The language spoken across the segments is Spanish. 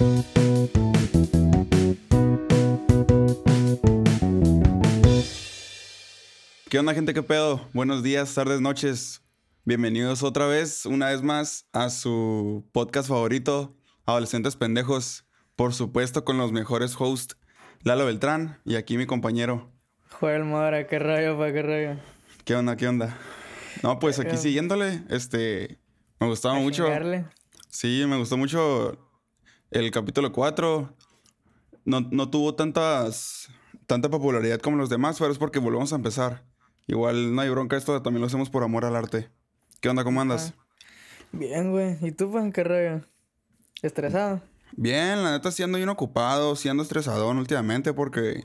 ¿Qué onda, gente? ¿Qué pedo? Buenos días, tardes, noches. Bienvenidos otra vez, una vez más, a su podcast favorito, Adolescentes Pendejos. Por supuesto, con los mejores hosts, Lalo Beltrán y aquí mi compañero. Joel Mora, qué rollo, pa, qué rollo. ¿Qué onda, qué onda? No, pues aquí siguiéndole, este, me gustaba A mucho. chingarle. Sí, me gustó mucho el capítulo 4. No, no tuvo tantas, tanta popularidad como los demás, pero es porque volvemos a empezar. Igual no hay bronca, esto también lo hacemos por amor al arte. ¿Qué onda, cómo andas? Bien, güey. ¿Y tú, pa, qué rollo? ¿Estresado? Bien, la neta sí ando bien ocupado, sí ando estresadón últimamente porque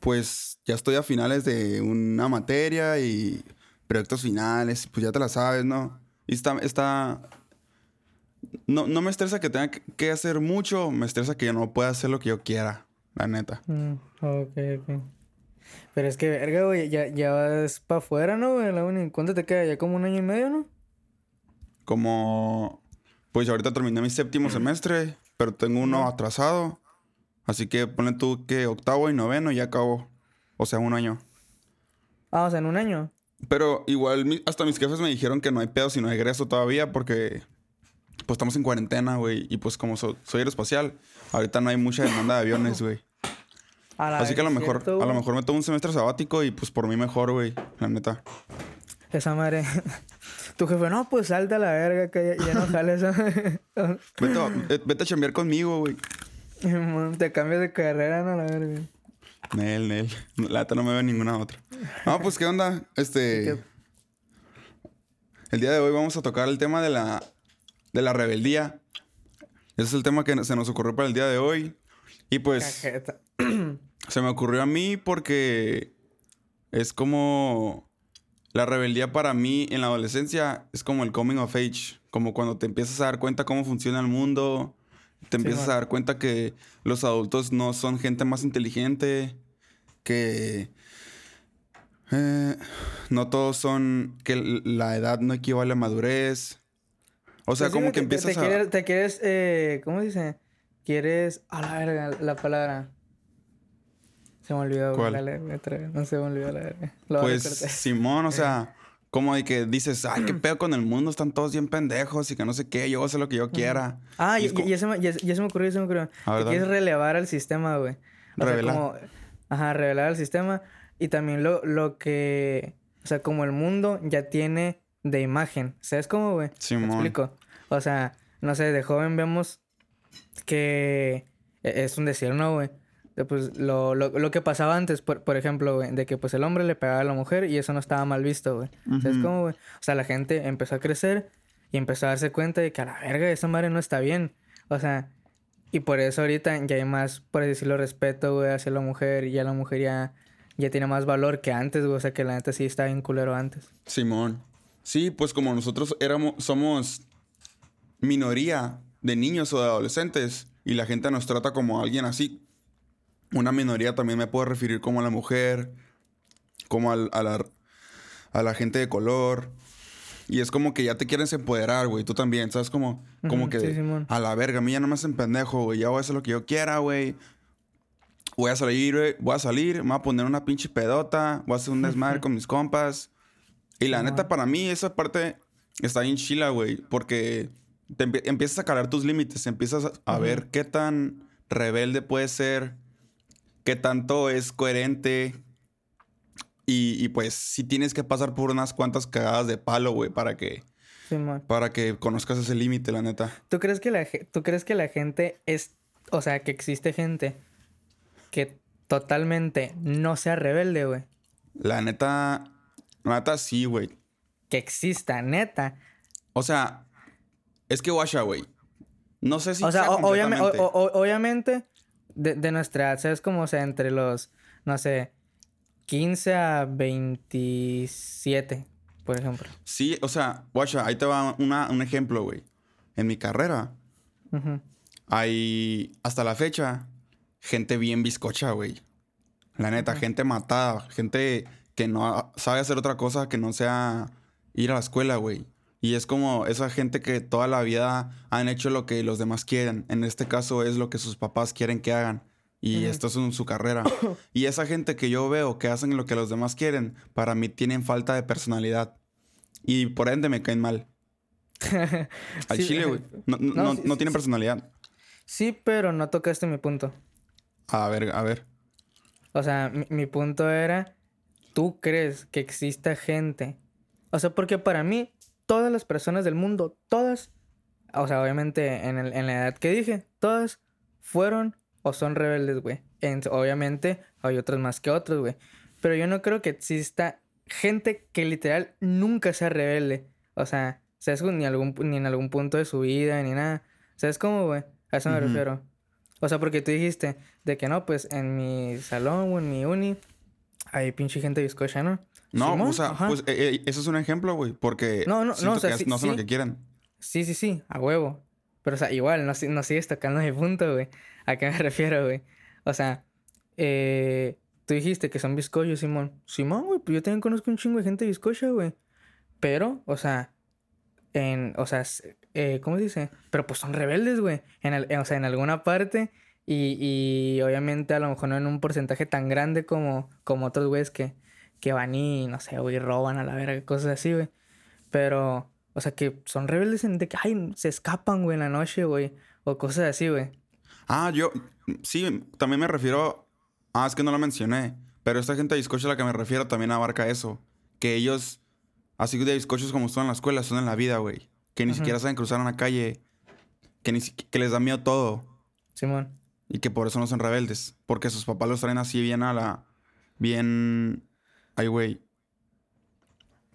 pues ya estoy a finales de una materia y proyectos finales, pues ya te la sabes, ¿no? Y está, está... No, no me estresa que tenga que- hacer mucho, me estresa que yo no pueda hacer lo que yo quiera, la neta. Mm, ok, ok. Pero es que, verga, güey, ya, ya vas para afuera, ¿no, güey? La uni. ¿Cuánto te queda? ¿Ya como un año y medio, no? Como... Pues ahorita terminé mi séptimo semestre, pero tengo uno atrasado. Así que ponle tú que octavo y noveno y ya acabo. O sea, un año. Ah, o sea, en un año. Pero igual hasta mis jefes me dijeron que no hay pedo si no egreso todavía porque pues estamos en cuarentena, güey. Y pues como so- soy aeroespacial, ahorita no hay mucha demanda de aviones, güey. Así que a lo mejor, ¿cierto, a lo mejor me tomo un semestre sabático y pues por mí mejor, güey. La neta. Esa madre. tu jefe, no, pues salta a la verga, que ya, ya no jales. Vete a, eh, vete a chambear conmigo, güey. te cambias de carrera, no, la verga. Nel, Nel. La neta no me veo ninguna otra. No, pues qué onda. Este. ¿Qué? El día de hoy vamos a tocar el tema de la, de la rebeldía. Ese es el tema que se nos ocurrió para el día de hoy. Y pues. Cajeta. Se me ocurrió a mí porque es como la rebeldía para mí en la adolescencia es como el coming of age, como cuando te empiezas a dar cuenta cómo funciona el mundo, te empiezas a dar cuenta que los adultos no son gente más inteligente, que eh, no todos son, que la edad no equivale a madurez. O sea, Pues sí, como que te- te- empiezas te a... Quieres, te quieres, eh, ¿cómo dice? Quieres... A la verga, la palabra. Se me olvidó, güey, ¿Cuál? la letra. No se me olvidó la verga. Lo Pues. Simón, o sea, como de que dices, ay, qué pedo con el mundo, están todos bien pendejos y que no sé qué, yo voy a hacer lo que yo quiera. Ah, Y ya, se me, ya, ya se me ocurrió, ya se me ocurrió. Que quieres relevar al sistema, güey. O Revelar. sea, como... Ajá, revelar al sistema. Y también lo, lo que... O sea, como el mundo ya tiene de imagen. ¿Sabes cómo, güey? Simón. Me explico. O sea, no sé, de joven vemos que e- es un decir, ¿no, güey? Pues lo, lo, lo que pasaba antes, por, por ejemplo, güey, de que pues el hombre le pegaba a la mujer y eso no estaba mal visto, güey. ¿Sabes Ujú. cómo, güey? O sea, la gente empezó a crecer y empezó a darse cuenta de que a la verga esa madre no está bien. O sea, y por eso ahorita ya hay más, por decirlo, respeto, güey, hacia la mujer y ya la mujer ya, ya tiene más valor que antes, güey. O sea, que la neta sí estaba bien culero antes. Simón. Sí, pues como nosotros éramos, somos minoría de niños o de adolescentes y la gente nos trata como alguien así. Una minoría también me puedo referir como a la mujer, como al- a, la, a la gente de color. Y es como que ya te quieres empoderar, güey. Tú también, ¿sabes? Como, como que sí, a la verga, a mí ya no me hacen pendejo, güey. Ya voy a hacer lo que yo quiera, güey. Voy a salir, güey. Voy a salir, me voy a poner una pinche pedota. Voy a hacer un desmadre con mis compas. Y la Simón. neta, para mí, esa parte está bien chila, güey. Porque te empie- empiezas a calar tus límites. Empiezas a, a ver qué tan rebelde puedes ser. Qué tanto es coherente. Y, y, pues sí tienes que pasar por unas cuantas cagadas de palo, güey, para que, para que conozcas ese límite, la neta. ¿Tú crees que la, ¿Tú crees que la gente es... O sea, que existe gente que totalmente no sea rebelde, güey? La neta, la neta sí, güey. Que exista, neta. O sea, es que guacha, güey. No sé si o sea, o- o- obviamente, de, de nuestra edad, ¿sabes? Como, o sea, entre los, no sé, 15 a 27, por ejemplo. Sí, o sea, guacha, ahí te va una- un ejemplo, güey. En mi carrera hay, hasta la fecha, gente bien bizcocha, güey. La neta, gente matada, gente que no sabe hacer otra cosa que no sea ir a la escuela, güey. Y es como esa gente que toda la vida han hecho lo que los demás quieren. En este caso es lo que sus papás quieren que hagan. Y esto es su carrera. y esa gente que yo veo que hacen lo que los demás quieren, para mí tienen falta de personalidad. Y por ende me caen mal. Al chile, güey. No, no, no, tienen personalidad. Sí, pero no tocaste mi punto. A ver, a ver. O sea, mi, mi punto era, ¿tú crees que exista gente? O sea, porque para mí, todas las personas del mundo, todas, o sea, obviamente en, el, en la edad que dije, todas fueron o son rebeldes, güey. obviamente hay otros más que otros, güey. Pero yo no creo que exista gente que literal nunca sea rebelde. O sea, ¿sabes? Ni, algún, ni en algún punto de su vida, ni nada. ¿Sabes cómo, güey? A eso me refiero. O sea, porque tú dijiste de que no, pues en mi salón o en mi uni hay pinche gente bizcocha, ¿no? No, o sea, pues eh, eh, eso es un ejemplo, güey, porque no, no, no, o sea, no son lo que quieren. Sí, sí, sí, a huevo. Pero, o sea, igual, no, no sigues tocando mi punto, güey. ¿A qué me refiero, güey? O sea, eh, tú dijiste que son bizcochos, Simón. Simón, güey, pues yo también conozco un chingo de gente bizcocha, güey. Pero, o sea, en, o sea, eh, ¿cómo se dice? Pero pues son rebeldes, güey. En el, o sea, en alguna parte. Y, y obviamente a lo mejor no en un porcentaje tan grande como, como otros güeyes que, que van y, no sé, güey, roban a la verga, cosas así, güey. Pero, o sea, que son rebeldes en de que, ay, se escapan, güey, en la noche, güey. O cosas así, güey. Ah, yo, sí, también me refiero, ah, es que no lo mencioné, pero esta gente de bizcocho a la que me refiero también abarca eso. Que ellos, así de bizcochos como son en la escuela, son en la vida, güey. Que ni siquiera saben cruzar una calle, que, ni, que les da miedo todo. Simón. Y que por eso no son rebeldes. Porque sus papás los traen así bien a la. Bien Ay, güey.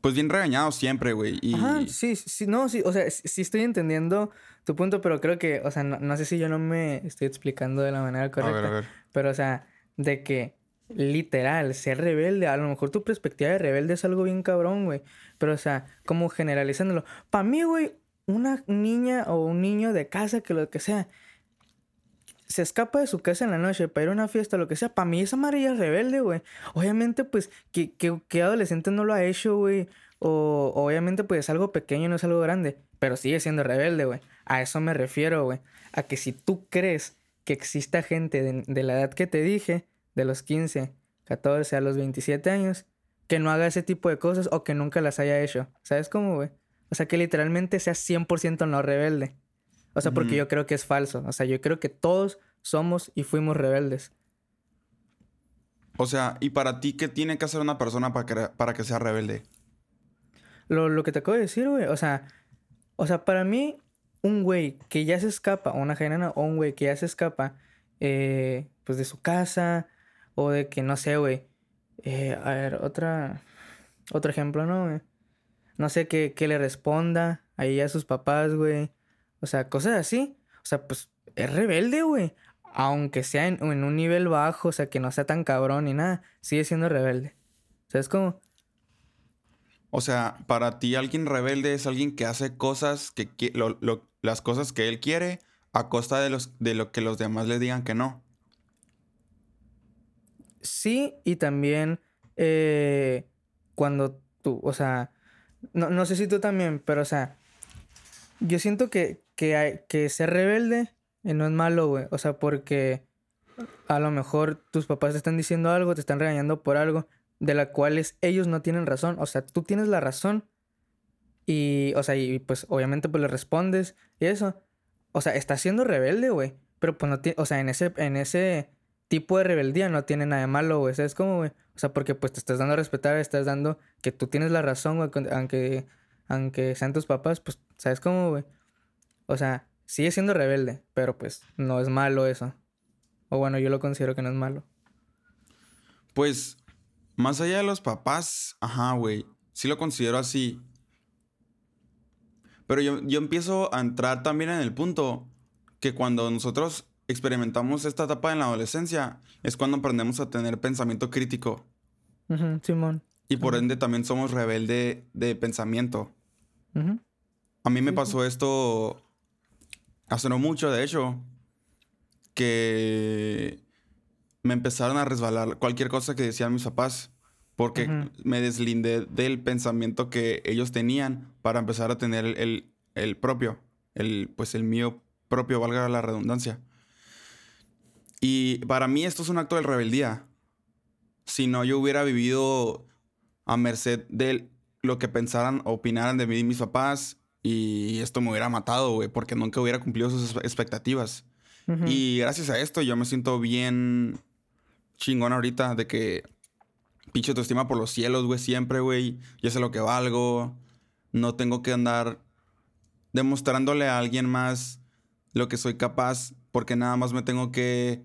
Pues bien regañado siempre, güey. Y... Ajá, sí, sí, no, sí, o sea, sí estoy entendiendo tu punto, pero creo que, o sea, no, sé si yo no me estoy explicando de la manera correcta. A ver, a ver. Pero, o sea, de que literal, ser rebelde, a lo mejor tu perspectiva de rebelde es algo bien cabrón, güey. Pero, o sea, como generalizándolo. Para mí, güey, una niña o un niño de casa, que lo que sea, se escapa de su casa en la noche para ir a una fiesta, lo que sea, para mí esa amarilla es rebelde, güey. Obviamente, pues, ¿qué, qué, adolescente no lo ha hecho, güey? O obviamente, pues, es algo pequeño, no es algo grande, pero sigue siendo rebelde, güey. A eso me refiero, güey. A que si tú crees que exista gente de, la edad que te dije, de los 15, 14 a los 27 años, que no haga ese tipo de cosas o que nunca las haya hecho. ¿Sabes cómo, güey? O sea, que literalmente sea 100% no rebelde. O sea, porque yo creo que es falso. O sea, yo creo que todos somos y fuimos rebeldes. O sea, ¿y para ti qué tiene que hacer una persona para que, para que sea rebelde? Lo, que te acabo de decir, güey. O sea, o sea, para mí, un güey que ya se escapa, o una genera, o un güey que ya se escapa, eh, pues de su casa, o de que, no sé, güey. Eh, a ver, otra, otro ejemplo, ¿no, güey? No sé, que le responda ahí a sus papás, güey. O sea, cosas así. O sea, pues es rebelde, güey. Aunque sea en, un nivel bajo, o sea, que no sea tan cabrón ni nada, sigue siendo rebelde. ¿Sabes cómo? O sea, para ti alguien rebelde es alguien que hace cosas que, las cosas que él quiere a costa de los de lo que los demás le digan que no. Sí, y también eh, cuando tú, o sea, no, no sé si tú también, pero o sea, yo siento que, que, hay, que ser rebelde eh, no es malo, güey. O sea, porque a lo mejor tus papás te están diciendo algo, te están regañando por algo, de la cual ellos no tienen razón. O sea, tú tienes la razón. Y, o sea, y pues obviamente pues le respondes y eso. O sea, está siendo rebelde, güey. Pero pues no tiene, o sea, en ese, en ese tipo de rebeldía no tiene nada de malo, güey. ¿Sabes cómo, güey? O sea, porque pues te estás dando a respetar, estás dando que tú tienes la razón, güey, aunque, aunque sean tus papás, pues, ¿sabes cómo, güey? O sea, sigue siendo rebelde, pero pues no es malo eso. O bueno, yo lo considero que no es malo. Pues, más allá de los papás, ajá, güey. Sí lo considero así. Pero yo, yo empiezo a entrar también en el punto que cuando nosotros experimentamos esta etapa en la adolescencia, es cuando aprendemos a tener pensamiento crítico. Simón. Y por ende también somos rebelde de pensamiento. A mí me pasó esto hace no mucho, de hecho, que me empezaron a resbalar cualquier cosa que decían mis papás. Porque me deslindé del pensamiento que ellos tenían para empezar a tener el, el, el propio, el, pues el mío propio, valga la redundancia. Y para mí esto es un acto de rebeldía. Si no, yo hubiera vivido a merced de lo que pensaran o opinaran de mí y mis papás. Y esto me hubiera matado, güey, porque nunca hubiera cumplido sus expectativas. Y gracias a esto yo me siento bien chingón ahorita de que pinche autoestima por los cielos, güey, siempre, güey. Yo sé lo que valgo. No tengo que andar demostrándole a alguien más lo que soy capaz porque nada más me tengo que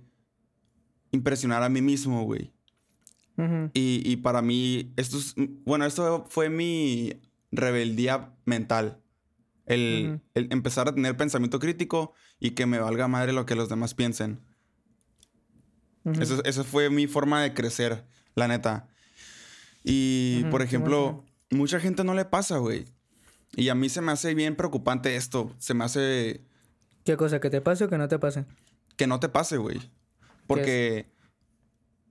impresionar a mí mismo, güey. y, y, para mí, esto es, bueno, esto fue mi rebeldía mental. El, el, empezar a tener pensamiento crítico y que me valga madre lo que los demás piensen. eso, eso, fue mi forma de crecer, la neta. Y, por ejemplo, mucha gente no le pasa, güey. Y a mí se me hace bien preocupante esto. Se me hace... ¿Qué cosa? ¿Que te pase o que no te pase? Que no te pase, güey. Porque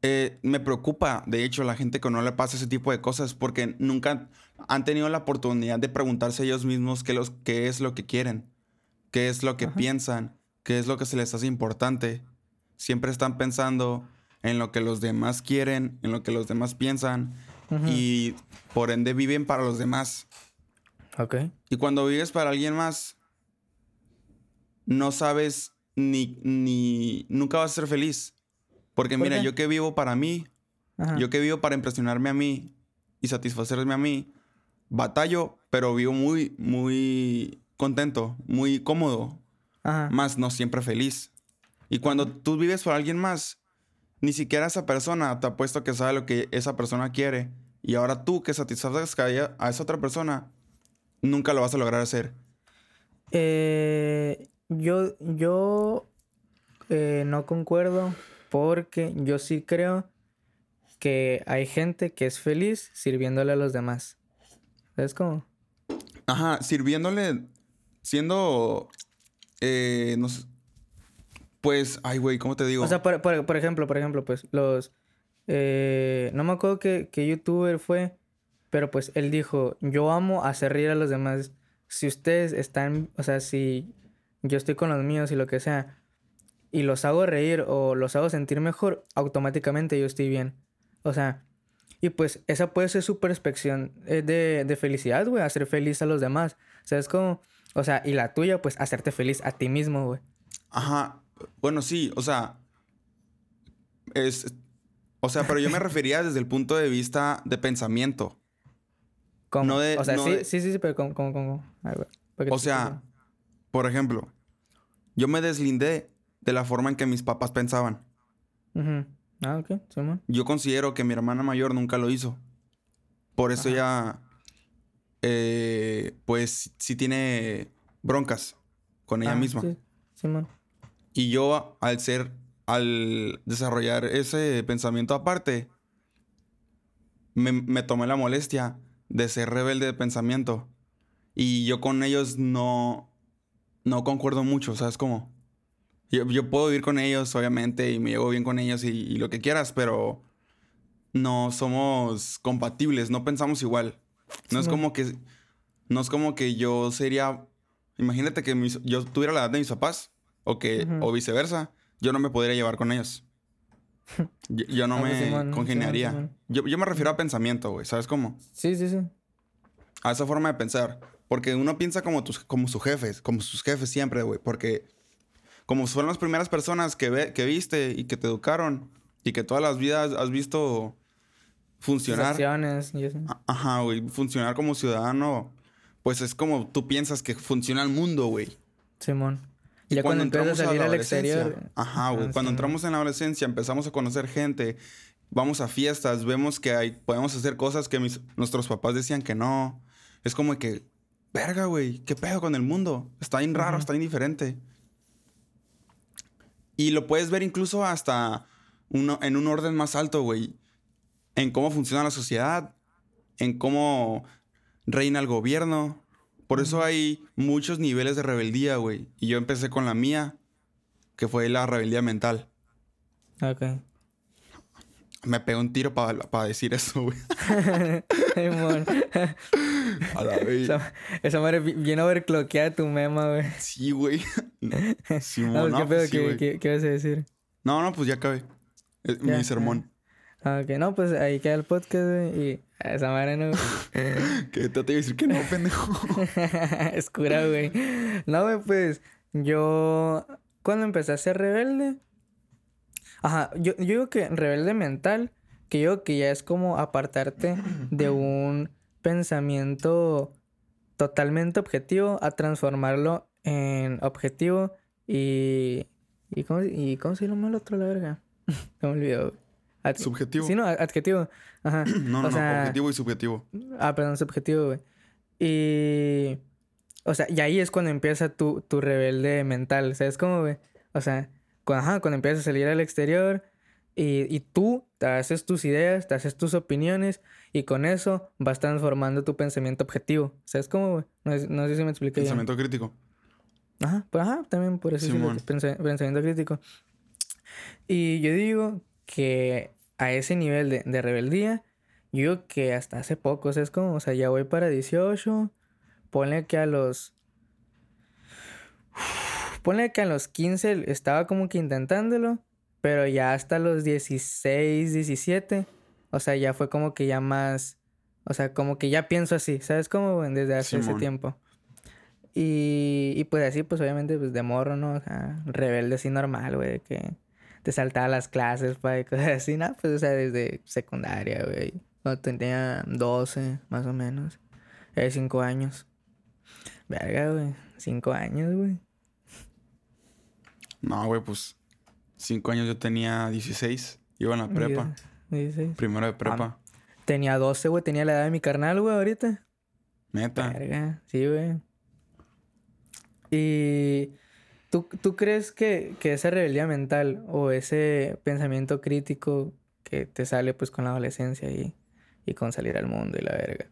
eh, me preocupa, de hecho, la gente que no le pasa ese tipo de cosas porque nunca han tenido la oportunidad de preguntarse ellos mismos qué, los, qué es lo que quieren, qué es lo que piensan, qué es lo que se les hace importante. Siempre están pensando en lo que los demás quieren, en lo que los demás piensan y por ende viven para los demás. Ok. Y cuando vives para alguien más, no sabes ni, ni nunca vas a ser feliz. Porque mira, yo que vivo para mí, yo que vivo para impresionarme a mí y satisfacerme a mí, batallo, pero vivo muy, muy contento, muy cómodo, más no siempre feliz. Y cuando tú vives para alguien más, ni siquiera esa persona te ha puesto que sabe lo que esa persona quiere. Y ahora tú que satisfaces a esa otra persona, nunca lo vas a lograr hacer. Eh, yo, yo eh, no concuerdo porque yo sí creo que hay gente que es feliz sirviéndole a los demás. ¿Sabes cómo? Ajá, sirviéndole, siendo, eh, no sé, pues, ay, güey, ¿cómo te digo? O sea, por, ejemplo, por ejemplo, pues, los, eh, no me acuerdo qué, qué youtuber fue, pero pues él dijo, yo amo hacer reír a los demás. Si ustedes están, o sea, si yo estoy con los míos y lo que sea, y los hago reír o los hago sentir mejor, automáticamente yo estoy bien. O sea, y pues esa puede ser su perspectiva eh, de, de felicidad, güey, hacer feliz a los demás. O sea, es como, o sea, y la tuya, pues hacerte feliz a ti mismo, güey. Ajá, bueno, sí, o sea, es, o sea, pero yo me refería desde el punto de vista de pensamiento. ¿Cómo? No de, o sea, sí, sí, sí, pero ¿cómo, cómo, cómo? o sea, por ejemplo, yo me deslindé de la forma en que mis papás pensaban. Ah, ok, Simón. Yo considero que mi hermana mayor nunca lo hizo. Por eso ella, eh, pues, sí tiene broncas con ella ah, misma. Sí, Simón. Y yo, al ser, al desarrollar ese pensamiento aparte, me, me tomé la molestia de ser rebelde de pensamiento. Y yo con ellos no, no concuerdo mucho, ¿sabes cómo? Yo, yo, puedo vivir con ellos, obviamente, y me llevo bien con ellos y, lo que quieras, pero no somos compatibles, no pensamos igual. No es como que. No es como que yo sería. Imagínate que yo tuviera la edad de mis papás, o que, o viceversa, yo no me podría llevar con ellos. Yo, no ah, pues me congeniaría. yo, yo me refiero a pensamiento, güey, ¿sabes cómo? Sí, sí, sí. A esa forma de pensar. Porque uno piensa como, tus, como sus jefes, como sus jefes siempre, güey. Porque como fueron las primeras personas que, ve, que viste y que te educaron y que todas las vidas has visto funcionar. Y eso. Ajá, güey. Funcionar como ciudadano, pues es como tú piensas que funciona el mundo, güey. Simón. Y ya cuando, entramos a salir al exterior. Ajá, güey. Ah, cuando entramos en la adolescencia, empezamos a conocer gente, vamos a fiestas, vemos que hay, podemos hacer cosas que nuestros papás decían que no. Es como que, verga, güey, ¿qué pedo con el mundo? Está bien raro, está indiferente. Y lo puedes ver incluso hasta uno, en un orden más alto, güey. En cómo funciona la sociedad, en cómo reina el gobierno. Por eso hay muchos niveles de rebeldía, güey. Y yo empecé con la mía, que fue la rebeldía mental. Ok. Me pegó un tiro para decir eso, güey. A la vez. Esa, esa madre tu mema, güey. Sí, güey. Simón, No, pues, no, ¿qué pues pedo? sí, ¿Qué, güey. qué, qué vas a decir? No, no, pues ya acabé. Es Ya, mi sermón. Ah, ok, no, pues ahí queda el podcast, güey. Y esa madre no. Que te iba a decir que no, pendejo. es cura, güey. No, güey, pues yo cuando empecé a ser rebelde. Ajá, yo, yo digo que rebelde mental, que yo digo que ya es como apartarte de un pensamiento totalmente objetivo a transformarlo en objetivo y. ¿Y cómo, y cómo se llama el otro, la verga? Se me olvidó. Ad- Subjetivo. Sí, no, ad- adjetivo. Ajá. No, no, o sea, no. Objetivo y subjetivo. Ah, perdón, subjetivo, güey. Y. O sea, y ahí es cuando empieza tu, tu rebelde mental. ¿Sabes cómo, güey? O sea, cuando, ajá, cuando empiezas a salir al exterior y, y tú te haces tus ideas, te haces tus opiniones y con eso vas transformando tu pensamiento objetivo. ¿Sabes cómo, güey? No, no sé si me expliqué bien. Pensamiento crítico. Ajá, pues ajá, también por eso es pensamiento crítico. Y yo digo que a ese nivel de, de rebeldía, yo digo que hasta hace poco, o sea, es como, o sea, ya voy para 18, ponle que a los... Ponle que a los 15 estaba como que intentándolo, pero ya hasta los 16, 17, o sea, ya fue como que ya más, o sea, como que ya pienso así, ¿sabes cómo? Desde hace ese tiempo. Y, y pues así, pues obviamente, pues de morro, ¿no? O sea, rebelde así normal, güey, que te saltaba las clases, pa, y cosas así, ¿no? Pues, o sea, desde secundaria, güey. Cuando tenía 12, más o menos. Era 5 años. Verga, güey. 5 años, güey. No, güey, pues. Cinco años yo tenía 16. Iba en la prepa. Primero de prepa. Tenía 12, güey. Tenía la edad de mi carnal, güey, ahorita. Neta. Verga, sí, güey. Y ¿tú, tú crees que, que esa rebeldía mental o ese pensamiento crítico que te sale pues con la adolescencia y, y con salir al mundo y la verga,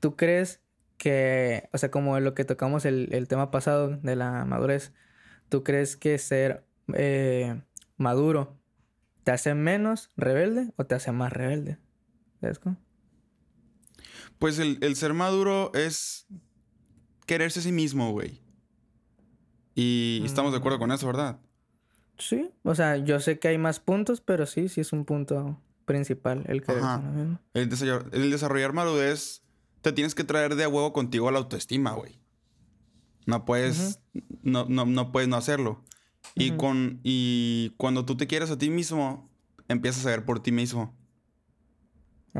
¿tú crees que, o sea, como lo que tocamos el, el tema pasado de la madurez, ¿tú crees que ser eh, maduro te hace menos rebelde o te hace más rebelde? ¿Sabes cómo? Pues el, el ser maduro es quererse a sí mismo, güey. Y estamos de acuerdo con eso, ¿verdad? Sí, o sea, yo sé que hay más puntos, pero sí, sí es un punto principal el que. El desarrollar, el desarrollar madurez te tienes que traer de a huevo contigo a la autoestima, güey. No puedes, no, no, no puedes no hacerlo. Y, con, y cuando tú te quieres a ti mismo, empiezas a ver por ti mismo.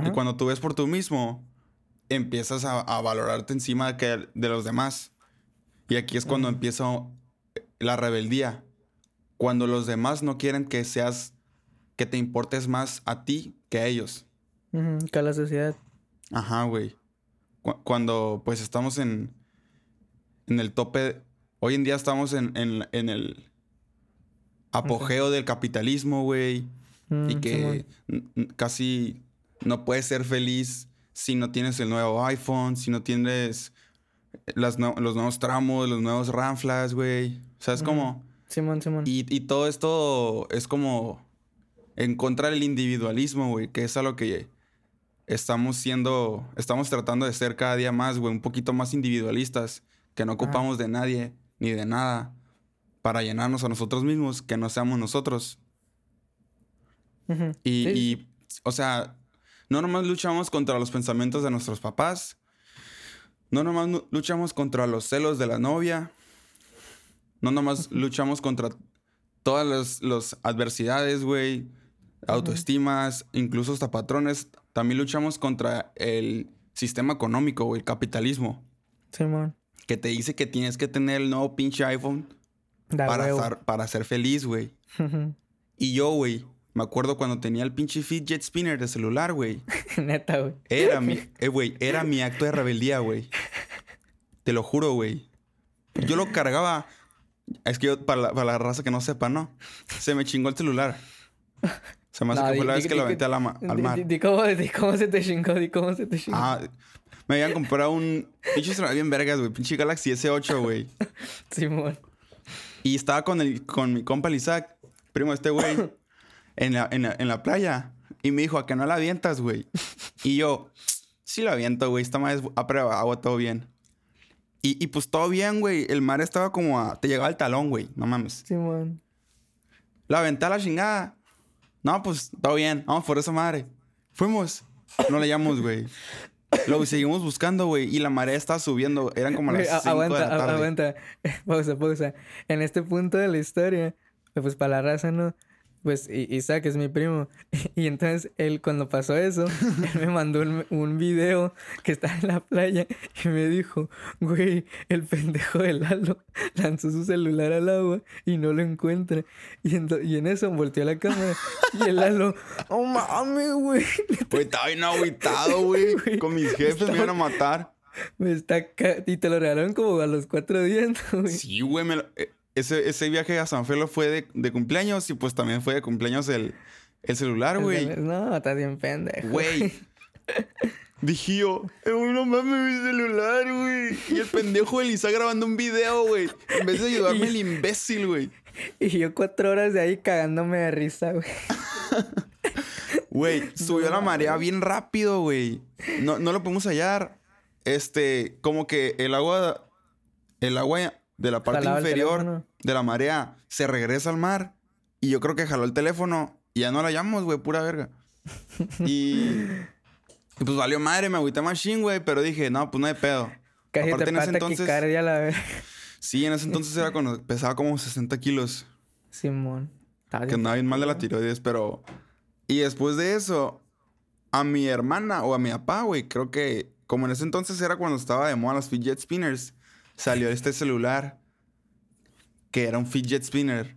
Y cuando tú ves por tú mismo, empiezas a, a valorarte encima de, que, de los demás. Y aquí es cuando empieza la rebeldía. Cuando los demás no quieren que seas, que te importes más a ti que a ellos. que a la sociedad. Ajá, güey. Cu- cuando pues estamos en, en el tope, hoy en día estamos en, en, en el apogeo del capitalismo, güey. Mm, y que n- n- casi no puedes ser feliz si no tienes el nuevo iPhone, si no tienes las nue- los nuevos tramos, los nuevos ramflas, güey. O sea, es como... Simón, Simón. Y, y todo esto es como en contra del individualismo, güey, que es a lo que estamos siendo, estamos tratando de ser cada día más, güey, un poquito más individualistas, que no ocupamos de nadie ni de nada para llenarnos a nosotros mismos, que no seamos nosotros. Y, Sí, y, o sea, no nomás luchamos contra los pensamientos de nuestros papás, no nomás luchamos contra los celos de la novia, no nomás luchamos contra todas las los adversidades, güey, autoestimas, incluso hasta patrones, también luchamos contra el sistema económico, güey, el capitalismo, Simón. que te dice que tienes que tener el nuevo pinche iPhone para, estar- para ser feliz, güey. Y yo, güey, me acuerdo cuando tenía el pinche fidget spinner de celular, güey. Neta, güey. Era mi, eh, güey, era mi acto de rebeldía, güey. Te lo juro, güey. Yo lo cargaba. Es que yo, para la, para la raza que no sepa, ¿no? Se me chingó el celular. Se me hace No, que fue la vez que lo aventé al, al mar. Di, di cómo, di cómo se te chingó, di cómo se te chingó. Ah, me habían comprado un pinche bien vergas, güey. Pinche Galaxy S8, güey. Simón. Y estaba con, el, con mi compa Isaac, primo de este güey, en la, en, la, en la playa. Y me dijo, a que no la avientas, güey. Y yo, sí lo aviento, güey. Esta madre es a prueba agua, todo bien. Y, y pues todo bien, güey. El mar estaba como a... Te llegaba al talón, güey. No mames. Simón. La aventé a la chingada. No, pues todo bien. Vamos por esa madre. Fuimos. No la hallamos, güey. Luego seguimos buscando, güey. Y la marea estaba subiendo. Eran como las Güey, a- 5 aguanta, de la tarde. aguanta. Pausa, pausa. En este punto de la historia, pues para la raza, ¿no? Pues Isaac es mi primo. Y entonces él, cuando pasó eso, él me mandó un, un video que estaba en la playa y me dijo, güey, el pendejo de Lalo lanzó su celular al agua y no lo encuentra. Y, en eso volteó la cámara y el Lalo, oh mames, güey. Güey, estaba bien agüitado, güey. Con mis jefes me iban a matar. Me está ca- Y te lo regalaron como a los cuatro días, ¿no, güey. Sí, güey. me lo- eh, ese, ese viaje a San Felo fue de, de cumpleaños y pues también fue de cumpleaños el, el celular, güey. No, estás bien pendejo. Güey. Dije yo, "Eh, no mames mi celular, güey. Y el pendejo del Isa grabando un video, güey. En vez de ayudarme el imbécil, güey. Y yo cuatro horas de ahí cagándome de risa, güey. Güey, subió la marea bien rápido, güey. No, no lo podemos hallar. Este, como que el agua, el agua de la parte Jalaba inferior de la marea se regresa al mar. Y yo creo que jaló el teléfono y ya no la hallamos, güey, pura verga. Y, y pues valió madre, me agüité machine, güey, pero dije, no, pues no hay pedo. Casi Aparte, te en ese entonces- taquicardia la vez. Sí, en ese entonces era cuando pesaba como 60 kilos. Simón. Que andaba bien mal de la tiroides, pero... Y después de eso, a mi hermana o a mi papá, güey, creo que... Como en ese entonces era cuando estaba de moda los fidget spinners, salió este celular que era un fidget spinner.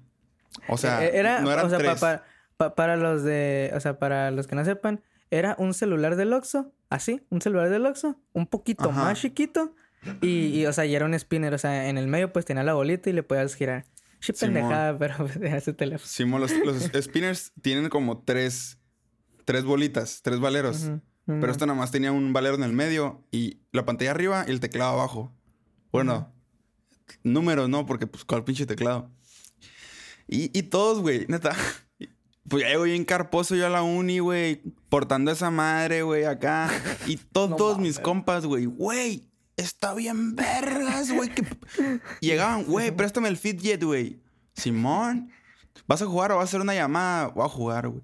O sea, Eh, era, no eran o sea, pa- tres. pa- pa- para los de, o sea, para los que no sepan, era un celular del Oxxo, así, un celular del Oxxo, un poquito Ajá. más chiquito y, y, o sea, y era un spinner, o sea, en el medio pues tenía la bolita y le podías girar. Sí, pendejada, pero pues era ese teléfono. Simón, los, los spinners tienen como tres... Tres bolitas, tres valeros. Pero este nada más tenía un valero en el medio y la pantalla arriba y el teclado abajo. Bueno, números, ¿no? Porque pues cuál pinche teclado. Y, y todos, güey, neta. Pues ya llego bien carposo yo a la uni, güey. Portando esa madre, güey, acá. Y todos mis compas, güey, güey, está bien vergas, güey. que- Llegaban, güey, préstame el Fitjet, güey. Simón, ¿vas a jugar o vas a hacer una llamada? Voy a jugar, güey.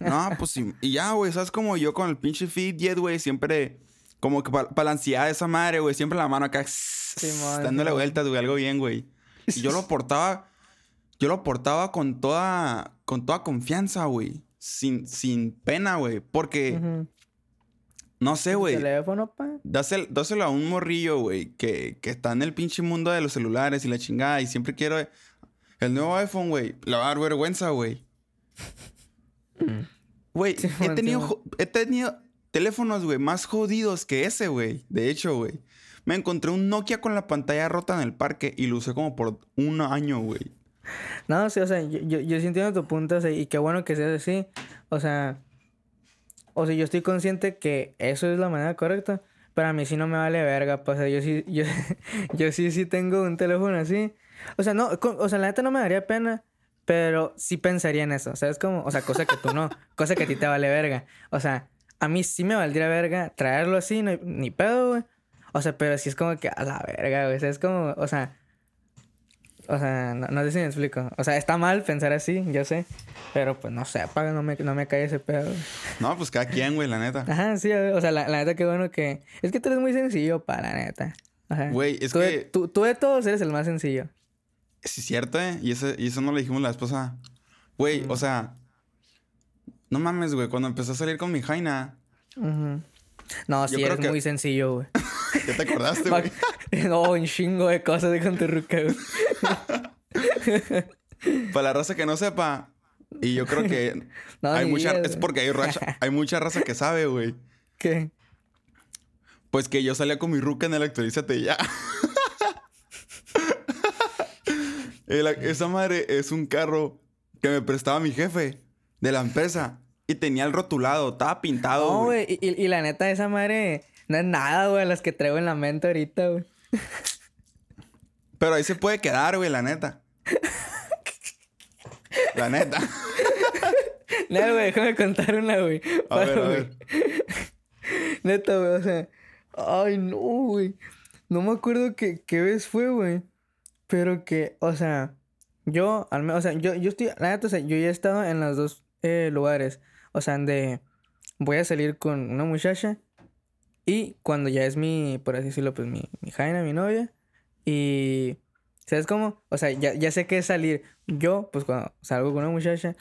No, pues sí. Y ya, güey, ¿sabes? Como yo con el pinche Fitjet, güey, siempre... Como que para la ansiedad de esa madre, güey. Siempre la mano acá... Simón, dándole Simón. vueltas, güey. Algo bien, güey. Y yo lo portaba... Yo lo portaba con toda... Con toda confianza, güey. Sin, sin pena, güey. Porque... No sé, güey. Teléfono, pa. Dáselo, dáselo a un morrillo, güey, que, que está en el pinche mundo de los celulares y la chingada y siempre quiero el nuevo iPhone, güey. Le va a dar vergüenza, güey. Güey, he tenido, he tenido teléfonos, güey, más jodidos que ese, güey. De hecho, güey. Me encontré un Nokia con la pantalla rota en el parque y lo usé como por un año, güey. No, sí, o sea, yo, yo, yo sí entiendo tu punto, o y qué bueno que seas así. O sea, o sea, yo estoy consciente que eso es la manera correcta, pero a mí sí no me vale verga, pues, o sea, yo sí, yo, yo sí, sí tengo un teléfono así. O sea, no, o sea, la neta no me daría pena, pero sí pensaría en eso, o sea, es como, o sea, cosa que tú no, cosa que a ti te vale verga. O sea, a mí sí me valdría verga traerlo así, no ni pedo, güey. O sea, pero sí es como que a la verga, güey, o sea, es como, o sea... O sea, no, no sé si me explico. O sea, está mal pensar así, yo sé. Pero pues no sé, apaga, no me, no me cae ese pedo. No, pues cada quien, güey, la neta. Ajá, sí, o sea, la, la neta, qué bueno que. Es que tú eres muy sencillo, para la neta. Ajá. Güey, es tú de- que- tú, tú de todos eres el más sencillo. Sí, cierto, ¿eh? Y, ese, y eso no lo dijimos la esposa. Güey, o sea... No mames, güey. Cuando empezó a salir con mi Jaina... No, sí, que- muy sencillo, güey. ¿Ya te acordaste, güey? no, un chingo de cosas de con tu ruca, güey. Para la raza que no sepa, y yo creo que No, hay mucha, es porque hay, raza- hay mucha raza que sabe, güey. ¿Qué? Pues que yo salía con mi ruca en el Actualízate ya. El- esa madre es un carro que me prestaba mi jefe de la empresa y tenía el rotulado, estaba pintado, No, güey. Y, y- y la neta, esa madre no es nada, güey, las que traigo en la mente ahorita, güey. Pero ahí se puede quedar, güey, la neta. La neta. No, güey, déjame contar una, güey. A ver, a güey. ver. Neta, güey, o sea. Ay, no, güey. No me acuerdo qué, qué vez fue, güey. Pero que, o sea, yo, al menos, o sea, yo, yo estoy, la neta, o sea, yo ya he estado en los dos eh, lugares. O sea, de voy a salir con una muchacha y cuando ya es mi, por así decirlo, pues mi, mi jaina, mi novia. Y, ¿sabes cómo? O sea, ya, ya sé qué es salir. Yo, pues cuando salgo con una muchacha,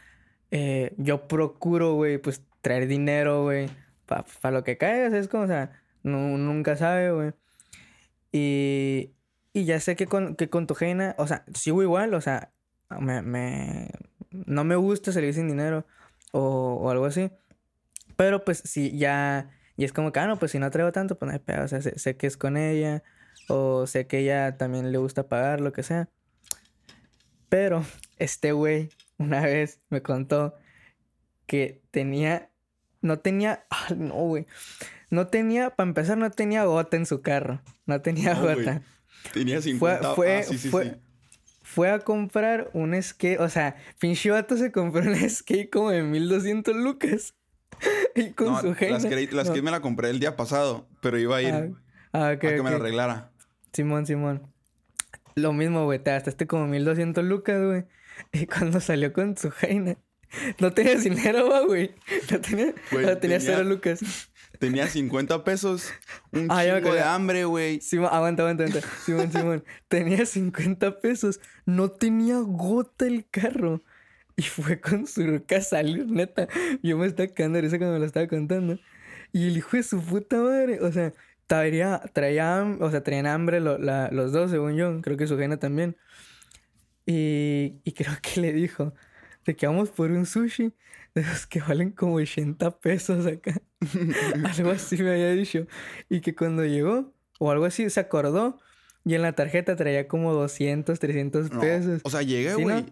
eh, yo procuro, güey, pues traer dinero, güey, para lo que caiga, ¿sabes cómo? O sea, no, nunca sabe, güey. Y, y ya sé que con, que con tu jaina, o sea, sigo igual, o sea, me, me, no me gusta salir sin dinero o, o algo así. Pero pues sí, ya, y es como que, ah, no, pues si no traigo tanto, pues no hay pedo, o sea, sé, sé, que es con ella, o sé que ella también le gusta pagar, lo que sea. Pero este güey una vez me contó que tenía, no tenía, ah, no, güey, no tenía, para empezar, no tenía gota en su carro, no tenía no, gota. Tenía 50. Fue, fue, ah, sí, sí, fue, sí. Fue a comprar un skate, o sea, pinche vato se compró un skate como de 1200 lucas. y con no, su la jaina. skate, la No. skate me la compré el día pasado, pero iba a ir Ah, ah, ok, a que me la arreglara. Simón, Simón. Lo mismo, güey, te gastaste como 1200 lucas, güey. Y cuando salió con su jaina, no tenía dinero, güey. No tenía, no, tenía tenía- cero lucas. Tenía 50 pesos, un Ah, chingo de hambre, güey. Simón, aguanta, aguanta, aguanta. Simón, Simón. Tenía 50 pesos. No tenía gota el carro. Y fue con su ruca a salir, neta. Yo me estaba cagando de cuando me lo estaba contando. Y el hijo de su puta madre, o sea, traía, traía, o sea, traían hambre lo- la- los dos, según yo. Creo que su gena también. Y, y creo que le dijo de que vamos por un sushi de esos que valen como 80 pesos acá. algo así me había dicho. Y que cuando llegó, o algo así, se acordó. Y en la tarjeta traía como 200, 300 No, pesos. O sea, llegué, ¿Sí, güey. no?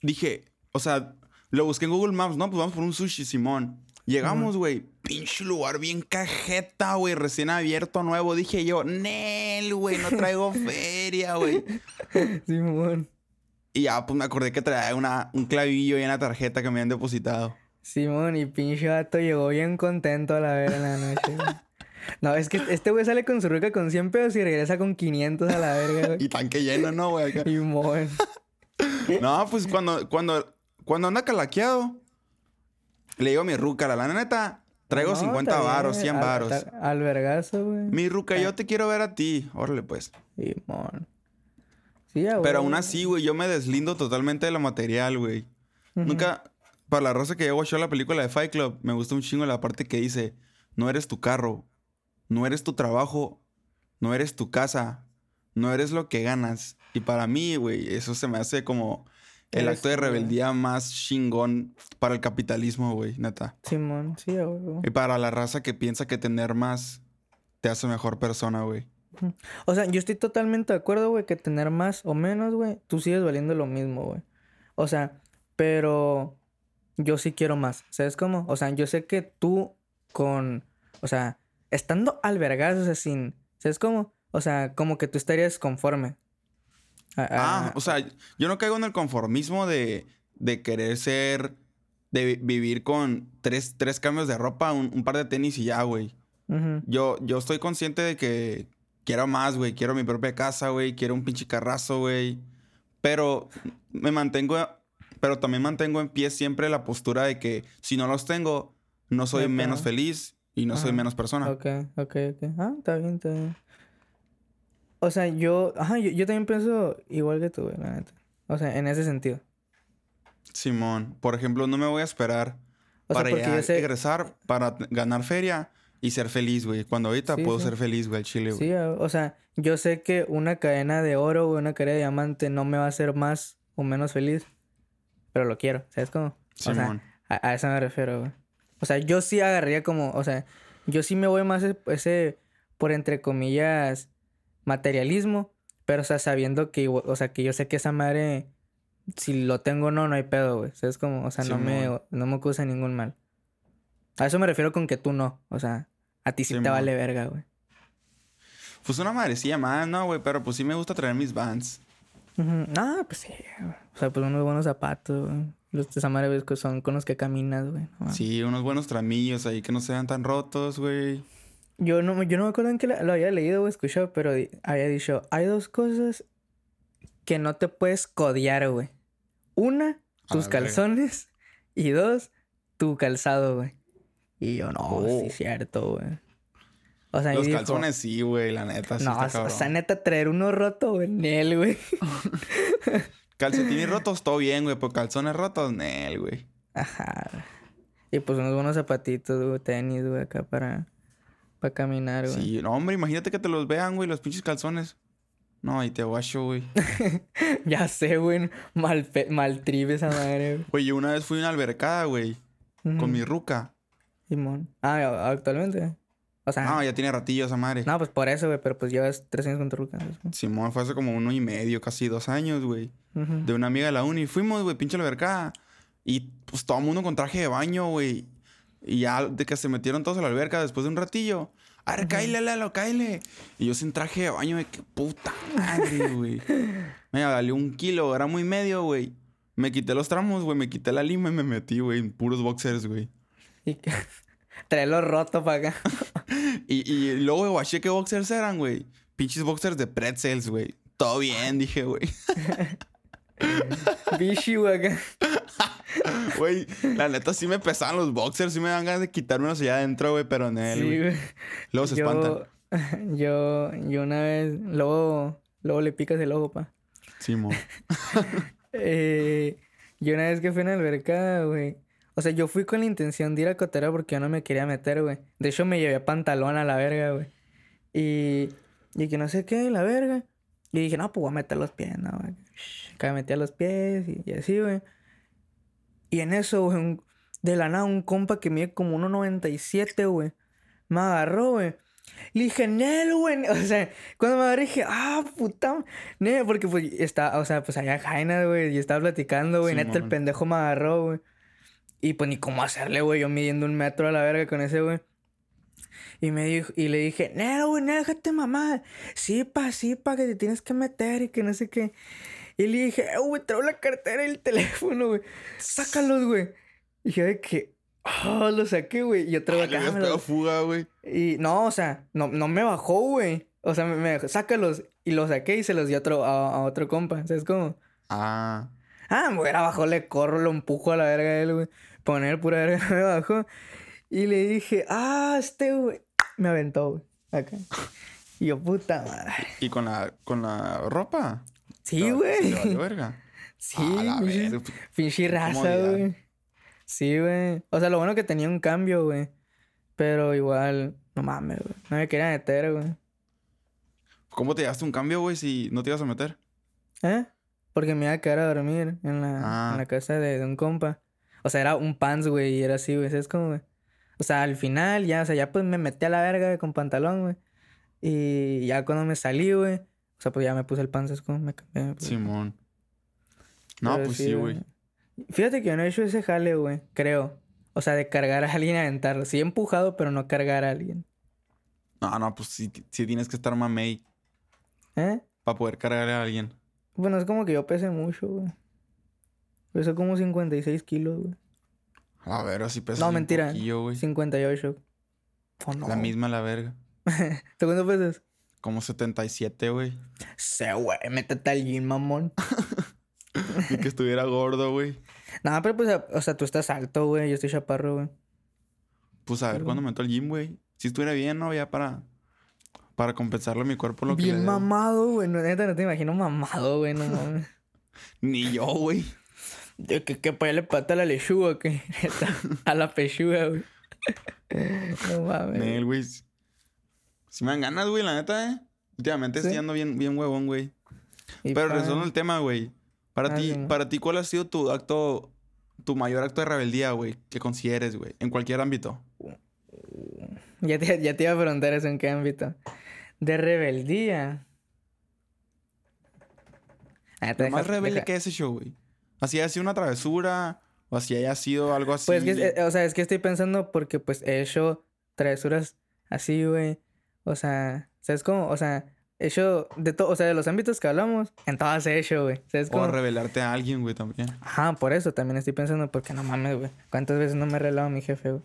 Dije, o sea, lo busqué en Google Maps, ¿no? Pues vamos por un sushi, Simón. Llegamos, güey. Pinche lugar bien cajeta, güey. Recién abierto, nuevo. Dije yo, Nel, güey, no traigo feria, güey. Simón. Y ya, pues me acordé que traía una, un clavillo y una tarjeta que me habían depositado. Simón, y pinche vato llegó bien contento a la vera en la noche. No, es que este güey sale con su ruca con 100 pesos y regresa con 500 a la verga, güey. Y tanque lleno, ¿no, güey? Y mon. No, pues cuando, cuando, cuando anda calaqueado, le digo a mi ruca, la neta, traigo No, 50 está bien, varos, 100 al- varos. al- Al vergazo, güey. Mi ruca, yo te quiero ver a ti. Órale, pues. Y mon. Sí, Pero aún así, güey, yo me deslindo totalmente de lo material, güey. Nunca, para la raza que yo watchó la película de Fight Club, me gustó un chingo la parte que dice, no eres tu carro, no eres tu trabajo, no eres tu casa, no eres lo que ganas. Y para mí, güey, eso se me hace como el acto de güey. rebeldía más chingón para el capitalismo, güey, neta. Simón, sí, huevo. Y para la raza que piensa que tener más te hace mejor persona, güey. O sea, yo estoy totalmente de acuerdo, güey, que tener más o menos, güey, tú sigues valiendo lo mismo, güey. O sea, pero yo sí quiero más. ¿Sabes cómo? O sea, yo sé que tú con, o sea, estando al vergazo, o sea, sin, ¿sabes cómo? O sea, como que tú estarías conforme. A- a- Ah, o sea, yo no caigo en el conformismo de, de querer ser, de vi- vivir con tres, tres cambios de ropa, un, un par de tenis y ya, güey. Yo, yo estoy consciente de que quiero más, güey. Quiero mi propia casa, güey. Quiero un pinche carrazo, güey. Pero me mantengo, pero también mantengo en pie siempre la postura de que si no los tengo, no soy está. menos feliz y no soy Ajá. menos persona. Ok, ok, ok. Ah, está bien, está bien. O sea, yo, ajá, yo, yo también pienso igual que tú, güey, la neta. O sea, en ese sentido. Simón, por ejemplo, no me voy a esperar O para ya sé- egresar, para ganar feria y ser feliz, güey. Cuando ahorita Sí, puedo sí. ser feliz, güey, al chile, güey. Sí, o sea, yo sé que una cadena de oro o una cadena de diamante no me va a hacer más o menos feliz, pero lo quiero, ¿sabes cómo? O sea, a, a eso me refiero, güey. O sea, yo sí agarraría como, o sea, yo sí me voy más e- ese, por entre comillas, materialismo, pero o sea, sabiendo que, o sea, que yo sé que esa madre, si lo tengo o no, no hay pedo, güey. ¿Sabes cómo? O sea, no me, no me causa ningún mal. A eso me refiero con que tú no, o sea, a ti sí te vale verga, güey. Pues una madrecilla más, ¿no, güey? Pero pues sí me gusta traer mis vans. Ujú. No, pues sí, güey. O sea, pues unos buenos zapatos, güey. Los que son con los que caminas, güey. no. Sí, unos buenos tramillos ahí que no se vean tan rotos, güey. Yo no, yo no me acuerdo en que lo había leído o escuchado, pero había dicho, hay dos cosas que no te puedes codear, güey. Una, tus calzones. Y dos, tu calzado, güey. Y yo, no, Oh. sí cierto, güey. O sea, y Los dijo, calzones sí, güey, la neta. Sí No, está o sea, neta, traer uno roto, güey, en él, güey. Calcetines rotos, todo bien, güey. Pero calzones rotos, nel, güey. Ajá. Y pues unos buenos zapatitos, güey, tenis, güey, acá para, para caminar, güey. Sí, no, hombre, imagínate que te los vean, güey, los pinches calzones. No, ahí te guacho, güey. Ya sé, güey, mal, mal trip esa madre, güey. Güey, yo una vez fui a una albercada, güey, con mi ruca. Simón. Ah, ¿a- actualmente. O sea, No, no, ya tiene ratillo esa madre. pues por eso, güey, pero pues llevas tres años con. ¿sabes? Simón fue hace como uno y medio, casi dos años, güey. De una amiga de la uni. Fuimos, güey, pinche albercada. Y pues todo el mundo con traje de baño, güey. Y ya de que se metieron todos a la alberca después de un ratillo. A ver, cáile, Lalo, cáile. Y yo sin traje de baño, güey, qué puta madre, güey. Me valió un kilo, era muy medio, güey. Me quité los tramos, güey, me quité la lima y me metí, güey, en puros boxers, güey. Y que... Traerlo roto para acá. Y, y luego, guaché qué boxers eran, güey. Pinches boxers de pretzels, güey. Todo bien, dije, güey. Bichi, güey. Güey, la neta sí me pesaban los boxers, sí me dan ganas de quitármelos allá adentro, güey, pero en él, Sí, güey. Luego se espantan. Yo, yo una vez, luego, luego le picas el ojo, pa. Simón. Eh, yo una vez que fui en la alberca, güey. O sea, yo fui con la intención de ir a coterar porque yo no me quería meter, güey. De hecho, me llevé pantalón a la verga, güey. Y, y que no sé qué, la verga. Y dije, no, pues voy a meter los pies, no, güey. Acá metía los pies y, y así, güey. Y en eso, güey, un- de la nada, un compa que mide como 1.97, güey. Me agarró, güey. Le dije, Nel, güey. O sea, cuando me agarré dije, ah, puta. Nel, porque pues está, o sea, pues allá Jaina, güey. Y estaba platicando, güey. Neta, el pendejo me agarró, güey. Y pues ni cómo hacerle, güey. Yo midiendo un metro a la verga con ese, güey. Y me dijo, y le dije, Nel, güey, Nel, déjate mamá. Sí, pa, sí, pa, que te tienes que meter y que no sé qué. Y le dije, eh, güey, traigo la cartera y el teléfono, güey. Sácalos, güey. Y yo de que, oh, lo saqué, güey. Y yo traigo Ah, Le acá. pegado fuga, güey. y no, o sea, no, no me bajó, güey. O sea, me, me dijo, sácalos. Y los saqué y se los di a otro, a, a otro compa. ¿Sabes cómo? Ah. Ah, me hubiera bajado, le corro, lo empujo a la verga a él, güey. Poner pura verga, me bajó. Y le dije, ah, este, güey. Me aventó, güey. Acá. Y yo, puta madre. ¿Y con la, con la ropa? Sí, güey. valió verga. Sí, A la pinche- raza, güey. Sí, güey. O sea, lo bueno que tenía un cambio, güey. Pero igual, no mames, güey. No me quería meter, güey. ¿Cómo te llevaste un cambio, güey, si no te ibas a meter? ¿Eh? Porque me iba a quedar a dormir en la, Ah. en la casa de, de un compa. O sea, era un pants, güey, y era así, güey. ¿Sabes cómo, güey? O sea, al final ya, o sea, ya pues me metí a la verga güey, con pantalón, güey. Y ya cuando me salí, güey. O sea, pues ya me puse el pants, ¿sabes cómo? Me cambié. Simón. No, pues sí, güey. Fíjate que yo no he hecho ese jale, güey. Creo. O sea, de cargar a alguien y aventarlo. Sí he empujado, pero no cargar a alguien. No, no, pues sí, sí tienes que estar mamey ¿Eh? para poder cargarle a alguien. Bueno, es como que yo pese mucho, güey. Peso como 56 kilos, güey. A ver, así pesas No, un mentira. poquillo, güey. 58. Oh, no. La misma la verga. ¿Tú cuánto pesas? Como 77, güey. Sé, güey, métete al gym, mamón. Y que estuviera gordo, güey. no, pero pues, o sea, tú estás alto, güey. Yo estoy chaparro, güey. Pues a ver Pero- cuándo me meto al gym, güey. Si estuviera bien, ¿no? Ya para... Para compensarle a mi cuerpo lo que le Bien mamado, güey. No, neta, no te imagino mamado, güey. No mames. Ni yo, güey. De que, que para le pata a la lechuga, que a la pechuga, güey. No mames. Nel, güey. Si me dan ganas, güey, la neta, ¿eh? Últimamente ¿Sí? estoy ando bien, bien huevón, güey. Pero pa- regresando al tema, güey. Para Ah, ti, para ti, ¿cuál ha sido tu acto, tu mayor acto de rebeldía, güey? Que consideres, güey. En cualquier ámbito. Ya te, ya te iba a preguntar eso en qué ámbito. De rebeldía. Ah, más rebelde deja- que ese show, güey. Así haya sido una travesura. O así haya sido algo así. Pues, es que, eh, o sea, es que estoy pensando porque, pues, he hecho travesuras así, güey. O sea, ¿sabes cómo? O sea, he hecho de todo, o sea, de los ámbitos que hablamos, en todas he hecho, güey. ¿Sabes o cómo? revelarte a alguien, güey, también. Ajá, por eso también estoy pensando, porque no mames, güey. ¿Cuántas veces no me he relado a mi jefe, güey?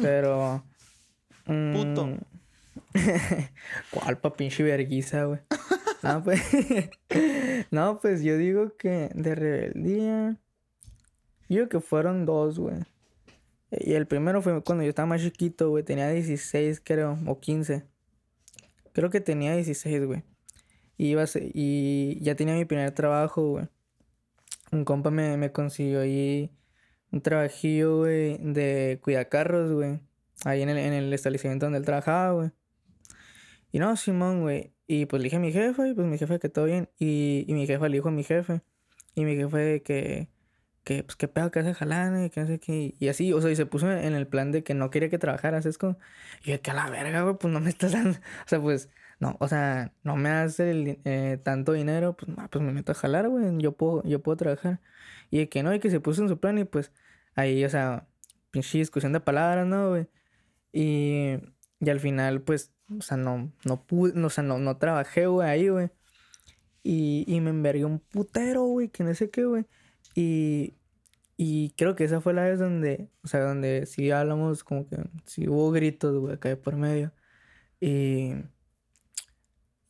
Pero. mm, Puto. ¿Cuál pa' pinche verguiza, güey? No, pues. no, pues yo digo que de rebeldía. Yo que fueron dos, güey. Y el primero fue cuando yo estaba más chiquito, güey. Tenía 16, creo, o 15. Creo que tenía 16, güey. Y, iba a ser- y ya tenía mi primer trabajo, güey. Un compa me, me consiguió ahí un trabajillo, güey, de cuidacarros, güey. Ahí en el, en el establecimiento donde él trabajaba, güey. Y no, Simón, güey. Y pues le dije a mi jefe, y pues mi jefe que todo bien. Y, y mi jefa le dijo a mi jefe. Y mi jefe que, que pues qué pedo que hace jalando y que sé qué. Y así, o sea, y se puso en el plan de que no quería que trabajaras. Es como, y yo, que a la verga, güey, pues no me estás dando. O sea, pues, no, o sea, no me hace el eh, tanto dinero, pues, pues me meto a jalar, güey. Yo puedo, yo puedo trabajar. Y de que no, y que se puso en su plan y pues ahí, o sea, pinche discusión de palabras, ¿no, güey? Y, y al final, pues, o sea, no, no pude, no, o sea, no, no trabajé, güey, ahí, güey. Y, y me envergué un putero, güey, que no sé qué, güey. Y, y creo que esa fue la vez donde, o sea, donde sí hablamos como que, sí hubo gritos, güey, acá de por medio. Y,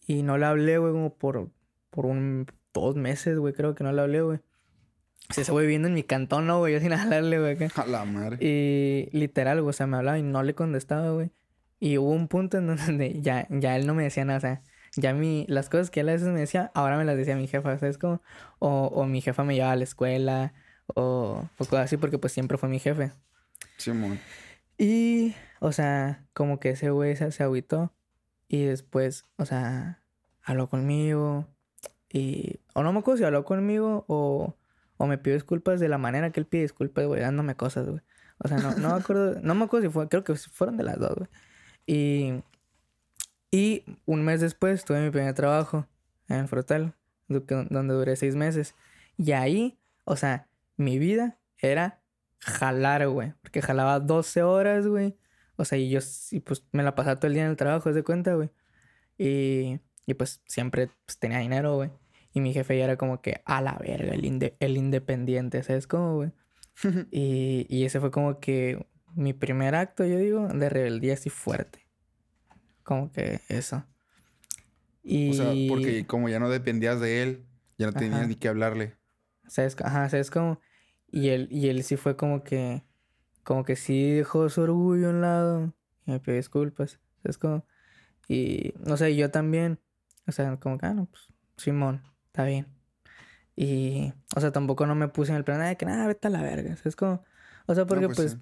y no le hablé, güey, como por, por un, dos meses, güey, creo que no le hablé, güey. Ese güey viviendo en mi cantón, ¿no, güey? Yo sin hablarle, güey, acá. A la madre. Y literal, güey, o sea, me hablaba y no le contestaba, güey. Y hubo un punto en donde ya, ya él no me decía nada, o sea, ya mi, las cosas que él a veces me decía, ahora me las decía mi jefa, ¿sabes cómo? O, o mi jefa me llevaba a la escuela, o, o cosas así, porque pues siempre fue mi jefe. Simón. Y, o sea, como que ese güey se, se agüitó y después, o sea, habló conmigo y, o no me acuerdo si habló conmigo o, o me pidió disculpas de la manera que él pide disculpas, güey, dándome cosas, güey. O sea, no, no me acuerdo, no me acuerdo si fue, creo que fueron de las dos, güey. Y, y un mes después tuve mi primer trabajo en que- donde duré seis meses. Y ahí, o sea, mi vida era jalar, güey. Porque jalaba 12 horas, güey. O sea, y yo sí, pues me la pasaba todo el día en el trabajo, ¿haz de cuenta, güey? Y, y pues siempre pues, tenía dinero, güey. Y mi jefe ya era como que a la verga, el, inde- el independiente, ¿sabes cómo, güey? Y, y ese fue como que mi primer acto, yo digo, de rebeldía así fuerte. Como que eso. Y... O sea, porque como ya no dependías de él, ya no tenías Ajá. ni que hablarle. ¿Sabes? Ajá, ¿sabes cómo? Y él, y él sí fue como que, como que sí dejó su orgullo a un lado y me pidió disculpas, ¿sabes cómo? Y, no sé, yo también, o sea, como que, ah, no, pues, Simón, está bien. Y, o sea, tampoco no me puse en el plan de que nada, vete a la verga, ¿sabes cómo? O sea, porque pues, pues, sí.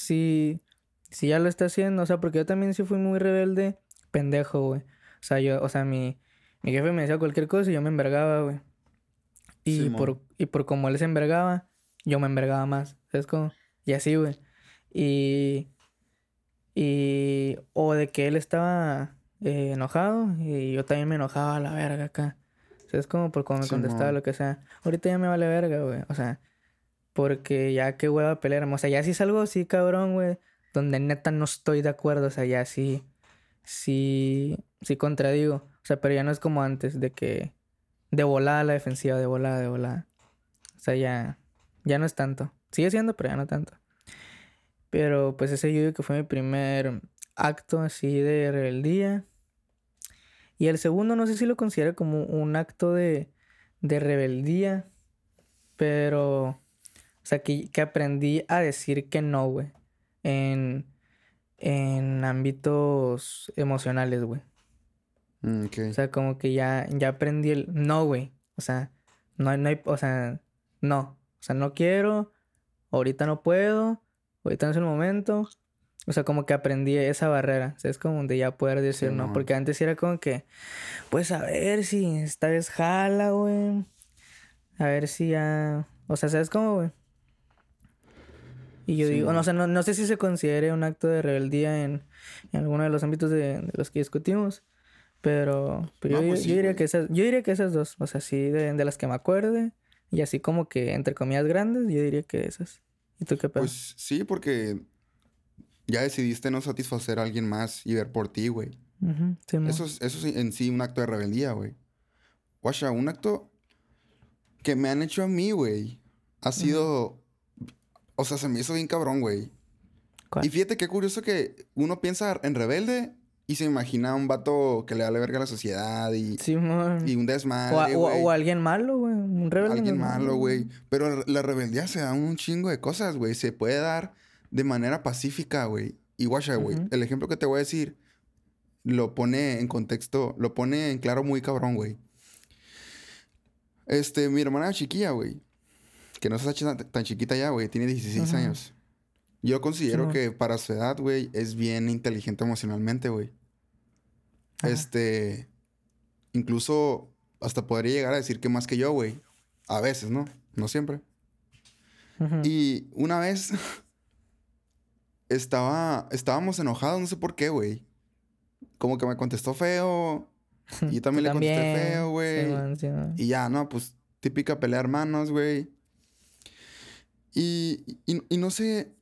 Si, si ya lo está haciendo, o sea, porque yo también sí fui muy rebelde, pendejo, güey. O sea, yo, o sea, mi, mi jefe me decía cualquier cosa y yo me envergaba, güey. Y por, y por como él se envergaba, yo me envergaba más. ¿Sabes cómo? Y así, güey. Y. Y. O de que él estaba eh, enojado y yo también me enojaba a la verga acá. ¿Sabes cómo? Por cómo me contestaba lo que sea. Ahorita ya me vale verga, güey. O sea, porque ya qué hueva pelear. O sea, ya si es algo así, cabrón, güey. Donde neta no estoy de acuerdo. O sea, ya sí. Sí. Sí contradigo. O sea, pero ya no es como antes de que. De volada la defensiva, de volada, de volada. O sea, ya. Ya no es tanto. Sigue siendo, pero ya no tanto. Pero pues ese yo que fue mi primer acto así de rebeldía. Y el segundo no sé si lo considero como un acto de, de rebeldía. Pero. O sea, que, que aprendí a decir que no, güey. En, en ámbitos emocionales, güey. Mm, ok. O sea, como que ya, ya aprendí el no, güey. O sea, no, no hay, o sea, no. O sea, no quiero, ahorita no puedo, ahorita no es el momento. O sea, como que aprendí esa barrera. O sea, es como de ya poder decir no. Porque antes era como que, pues a ver si esta vez jala, güey. A ver si ya. O sea, ¿sabes cómo, güey? Y yo digo, Simón. no, o sea, no, no sé si se considere un acto de rebeldía en, en alguno de los ámbitos de, de los que discutimos. Pero, pero No, yo, pues yo sí, diría güey. que esas, yo diría que esas dos, o sea, sí, de, de las que me acuerde, y así como que entre comillas grandes, yo diría que esas. ¿Y tú qué pedo? Pues sí, porque ya decidiste no satisfacer a alguien más y ver por ti, güey. Ujú, Simón. Eso es, eso es en sí un acto de rebeldía, güey. Guacha, un acto que me han hecho a mí, güey, ha sido... O sea, se me hizo bien cabrón, güey. ¿Cuál? Y fíjate qué curioso que uno piensa en rebelde y se imagina a un vato que le da la verga a la sociedad y, un O, a- desmadre, o- o alguien malo, güey. Un rebelde. Alguien malo, güey. Pero la rebeldía se da un chingo de cosas, güey. Se puede dar de manera pacífica, güey. Y guacha, güey. El ejemplo que te voy a decir lo pone en contexto, lo pone en claro muy cabrón, güey. Este, mi hermana chiquilla, güey. Que no está tan, tan chiquita ya, güey. Tiene 16 Ujú. años. Yo considero que para su edad, güey, es bien inteligente emocionalmente, güey. Ajá. Este. Incluso hasta podría llegar a decir que más que yo, güey. A veces, ¿no? No siempre. Ujú. Y una vez estaba, estábamos enojados, no sé por qué, güey. Como que me contestó feo. Y yo también le contesté feo, güey. Simón, Simón. Y ya, no, pues típica pelea hermanos, güey. Y, y, y no sé.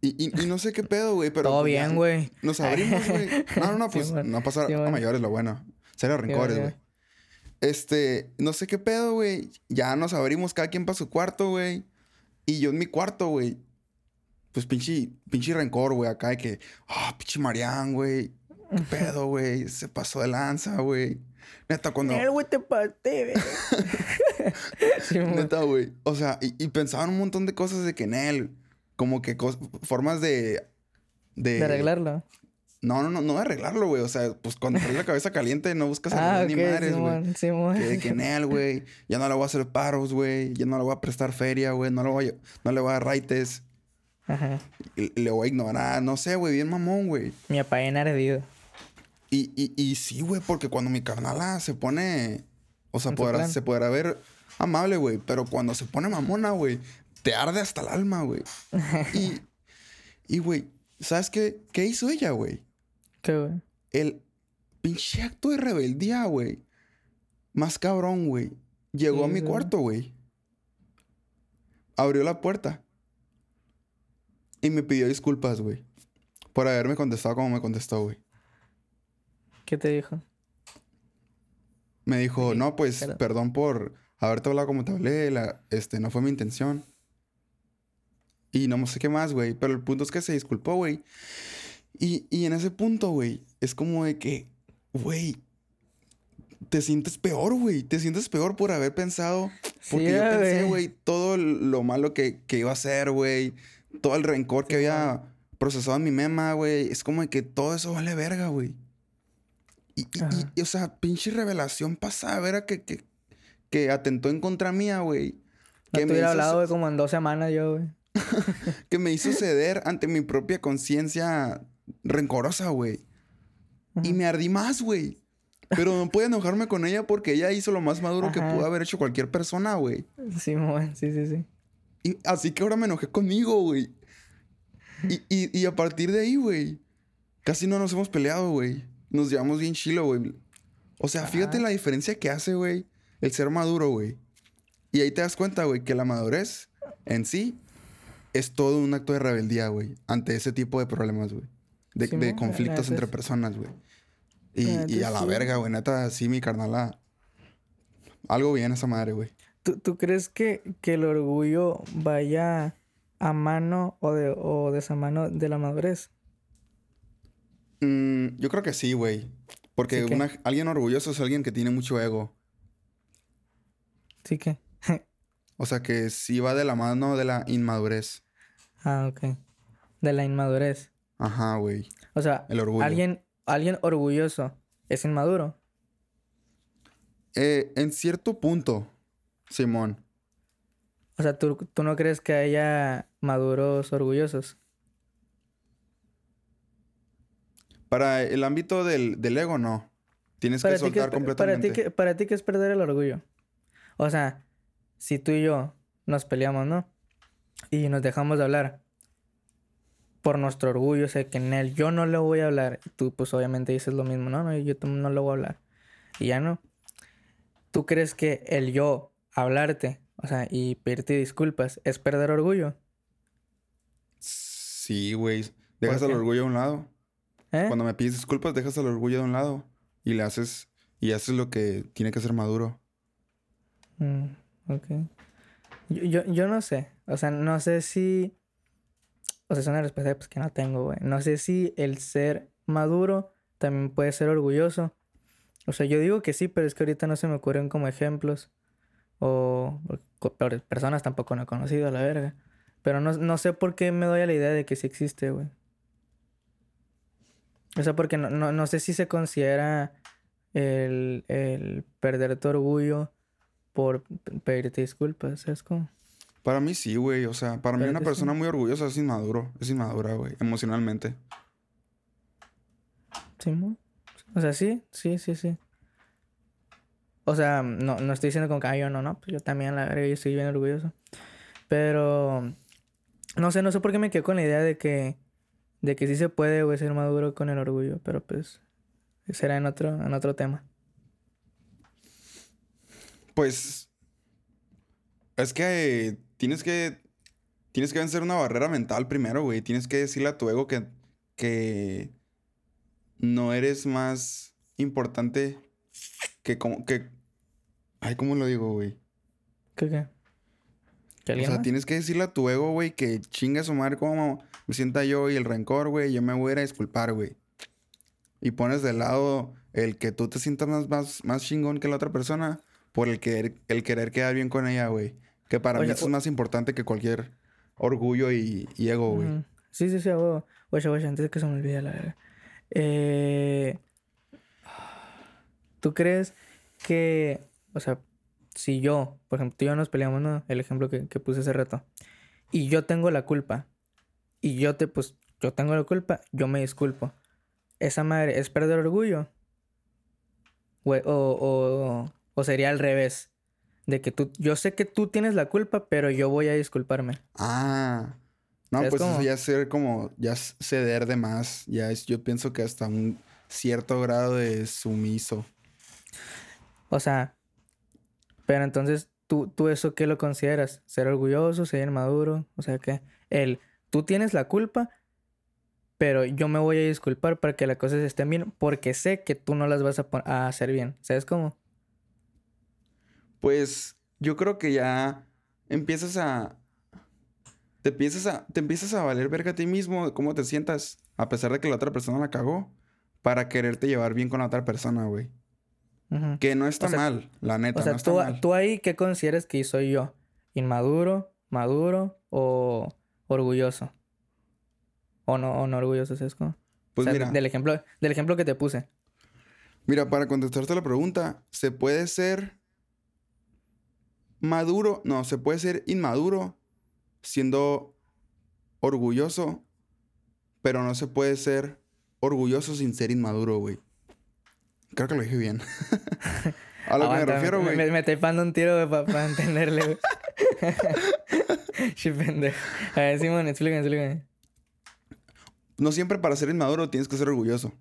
Y, no sé qué pedo, güey, pero. Todo pues, bien, güey. Nos abrimos, güey. No, no, no, pues Simón, no pasa a Simón. mayores, lo bueno. Cero rencores, ya. güey. Este, no sé qué pedo, güey. Ya nos abrimos cada quien para su cuarto, güey. Y yo en mi cuarto, güey. Pues pinche, pinche rencor, güey, acá de que, ah, pinche Marián, güey. ¿Qué pedo, güey? Se pasó de lanza, güey. Neta, cuando. El güey te pasé, güey. Simón. Neta, güey. O sea, y, y pensaba en un montón de cosas de que en él, como que cos- formas de. De, De arreglarlo. No, no, no, no de arreglarlo, güey. O sea, pues cuando traes la cabeza caliente no buscas Ah, arreglar ok, ni madres, güey. Simón, Simón. Que de que en él, güey. Ya no le voy a hacer paros, güey. Ya no le voy a prestar feria, güey. No le voy a, no le voy a dar raites. Ajá. Le voy a ignorar. No sé, güey. Bien mamón, güey. Mi papá bien ardido. Y, y, y sí, güey. Porque cuando mi carnala se pone... O sea, podrá, se podrá ver amable, güey. Pero cuando se pone mamona, güey. Te arde hasta el alma, güey. y... Y, güey. ¿Sabes qué? ¿Qué hizo ella, güey? ¿Qué, güey? El pinche acto de rebeldía, güey. Más cabrón, güey. Llegó a mi güey. cuarto, güey. Abrió la puerta. Y me pidió disculpas, güey. Por haberme contestado como me contestó, güey. ¿Qué te dijo? Me dijo, no, pues, perdón por haberte hablado como te hablé. La, este, no fue mi intención. Y no sé qué más, güey. Pero el punto es que se disculpó, güey. Y, y en ese punto, güey, es como de que, güey, te sientes peor, güey. Te sientes peor por haber pensado. Porque Sí, yo pensé, güey. güey, todo lo malo que, que iba a hacer, güey. Todo el rencor que había procesado en mi mema, güey. Es como de que todo eso vale verga, güey. Y, o sea, pinche revelación pasada, verga, que, que, que atentó en contra mía, güey. No Que te me, hubiera hablado, güey, como en dos semanas yo, güey. que me hizo ceder ante mi propia conciencia rencorosa, güey. Y me ardí más, güey. Pero no pude enojarme con ella porque ella hizo lo más maduro que pudo haber hecho cualquier persona, güey. Simón, sí, sí, sí. Y así que ahora me enojé conmigo, güey. Y, y, y a partir de ahí, güey, casi no nos hemos peleado, güey. Nos llevamos bien chilo, güey. O sea, fíjate la diferencia que hace, güey, el ser maduro, güey. Y ahí te das cuenta, güey, que la madurez en sí es todo un acto de rebeldía, güey, ante ese tipo de problemas, güey. De, conflictos entre personas, güey. Y, a la sí. verga, güey, neta, sí, mi carnala. Algo bien esa madre, güey. ¿Tú, tú crees que, que el orgullo vaya a mano o de, o de esa mano de la madurez? Mm, yo creo que sí, güey. Porque ¿Sí qué? una- alguien orgulloso es alguien que tiene mucho ego. Sí que. O sea, que sí va de la mano de la inmadurez. ah, ok. De la inmadurez. Ajá, güey. O sea, El orgullo. alguien, alguien orgulloso es inmaduro. Eh, en cierto punto, Simón. O sea, ¿tú, tú no crees que haya maduros orgullosos? Para el ámbito del, del ego, no. Tienes que Para ti, ¿qué es, soltar para, completamente. ti, ¿qué, para ti, ¿qué es perder el orgullo? O sea, si tú y yo nos peleamos, ¿no? Y nos dejamos de hablar por nuestro orgullo, sé que en él yo no le voy a hablar. Tú, pues, obviamente dices lo mismo, ¿no? no yo no le voy a hablar. Y ya no. ¿Tú crees que el yo hablarte, o sea, y pedirte disculpas es perder orgullo? Sí, güey. Dejas el orgullo a un lado. ¿Eh? Cuando me pides disculpas, dejas el orgullo de un lado. Y le haces... Y haces lo que tiene que ser maduro. Mm, ok. Yo, yo, yo no sé. O sea, no sé si. O sea, es una respuesta pues, que no tengo, güey. No sé si el ser maduro también puede ser orgulloso. O sea, yo digo que sí, pero es que ahorita no se me ocurren como ejemplos. O, personas tampoco no he conocido a la verga. Pero no, no, sé por qué me doy a la idea de que sí existe, güey. O sea, porque no, no, no sé si se considera el, el perder tu orgullo por pedirte disculpas, ¿sabes cómo? Para mí sí, güey. O sea, para mí una persona muy orgullosa es inmaduro. Es inmadura, güey. Emocionalmente. Sí, O sea, sí, sí, sí, sí. O sea, no, no estoy diciendo con que yo no, no. Pues yo también, la verdad, yo estoy bien orgulloso. Pero... No sé, no sé por qué me quedé con la idea de que... De que sí se puede, güey, ser maduro con el orgullo. Pero pues... Será en otro, en otro tema. Pues... Es que tienes que. Tienes que vencer una barrera mental primero, güey. Tienes que decirle a tu ego que. que. no eres más importante que como. que. Ay, ¿cómo lo digo, güey? ¿Qué qué? o sea, tienes que decirle a tu ego, güey, que chinga su madre como me sienta yo y el rencor, güey. Yo me voy a ir a disculpar, güey. Y pones de lado el que tú te sientas más, más, más chingón que la otra persona por el, que, el querer quedar bien con ella, güey. Que para mí eso es más importante que cualquier orgullo y, ego, güey. Sí, sí, sí, Oye, oye, antes de que se me olvide la verdad. Eh... ¿Tú crees que, o sea, si yo, por ejemplo, tú y yo nos peleamos, ¿no? El ejemplo que, que puse hace rato. Y yo tengo la culpa. Y yo te, pues, yo tengo la culpa, yo me disculpo. ¿Esa madre es perder orgullo? O, o, o sería al revés. De que tú, yo sé que tú tienes la culpa, pero yo voy a disculparme. Ah. No, pues eso ya es ser como, ya ceder de más. Ya es, yo pienso que hasta un cierto grado de sumiso. O sea, pero entonces, ¿tú, tú eso qué lo consideras? ¿Ser orgulloso, ser maduro? O sea, que el, tú tienes la culpa, pero yo me voy a disculpar para que las cosas estén bien, porque sé que tú no las vas a, a hacer bien. ¿Sabes cómo? pues yo creo que ya empiezas a... Te empiezas a, te empiezas a valer verga a ti mismo, cómo te sientas, a pesar de que la otra persona la cagó, para quererte llevar bien con la otra persona, güey. Que no está mal, la neta. O sea, tú, tú ahí, ¿qué consideras que soy yo? ¿Inmaduro, maduro o orgulloso? ¿O no, o no orgulloso, Sesco? Pues mira. Del ejemplo, del ejemplo que te puse. Mira, para contestarte la pregunta, se puede ser maduro, no, se puede ser inmaduro siendo orgulloso, pero no se puede ser orgulloso sin ser inmaduro, güey. Creo que lo dije bien. A lo que me refiero, güey. Me, estoy pando un tiro para entenderle, güey. pendejo. A ver, Simón, explícame, explícame. No siempre para ser inmaduro tienes que ser orgulloso.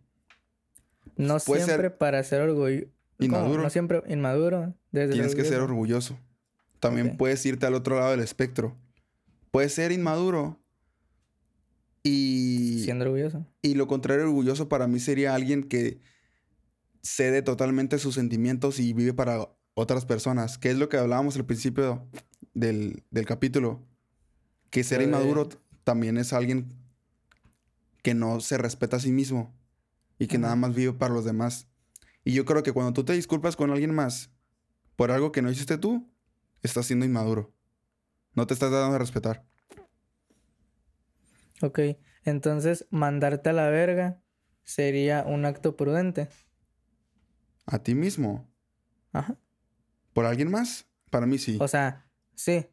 No siempre para ser orgulloso. Inmaduro. No siempre inmaduro. Tienes que ser orgulloso. También puedes irte al otro lado del espectro. Puedes ser inmaduro y... Siendo orgulloso. Y lo contrario, orgulloso para mí sería alguien que cede totalmente sus sentimientos y vive para otras personas, que es lo que hablábamos al principio del, capítulo. Que ser inmaduro también es alguien que no se respeta a sí mismo y que nada más vive para los demás. Y yo creo que cuando tú te disculpas con alguien más por algo que no hiciste tú, estás siendo inmaduro. No te estás dando a respetar. Ok, entonces mandarte a la verga sería un acto prudente. ¿A ti mismo? Ajá. ¿Por alguien más? Para mí sí. O sea, sí.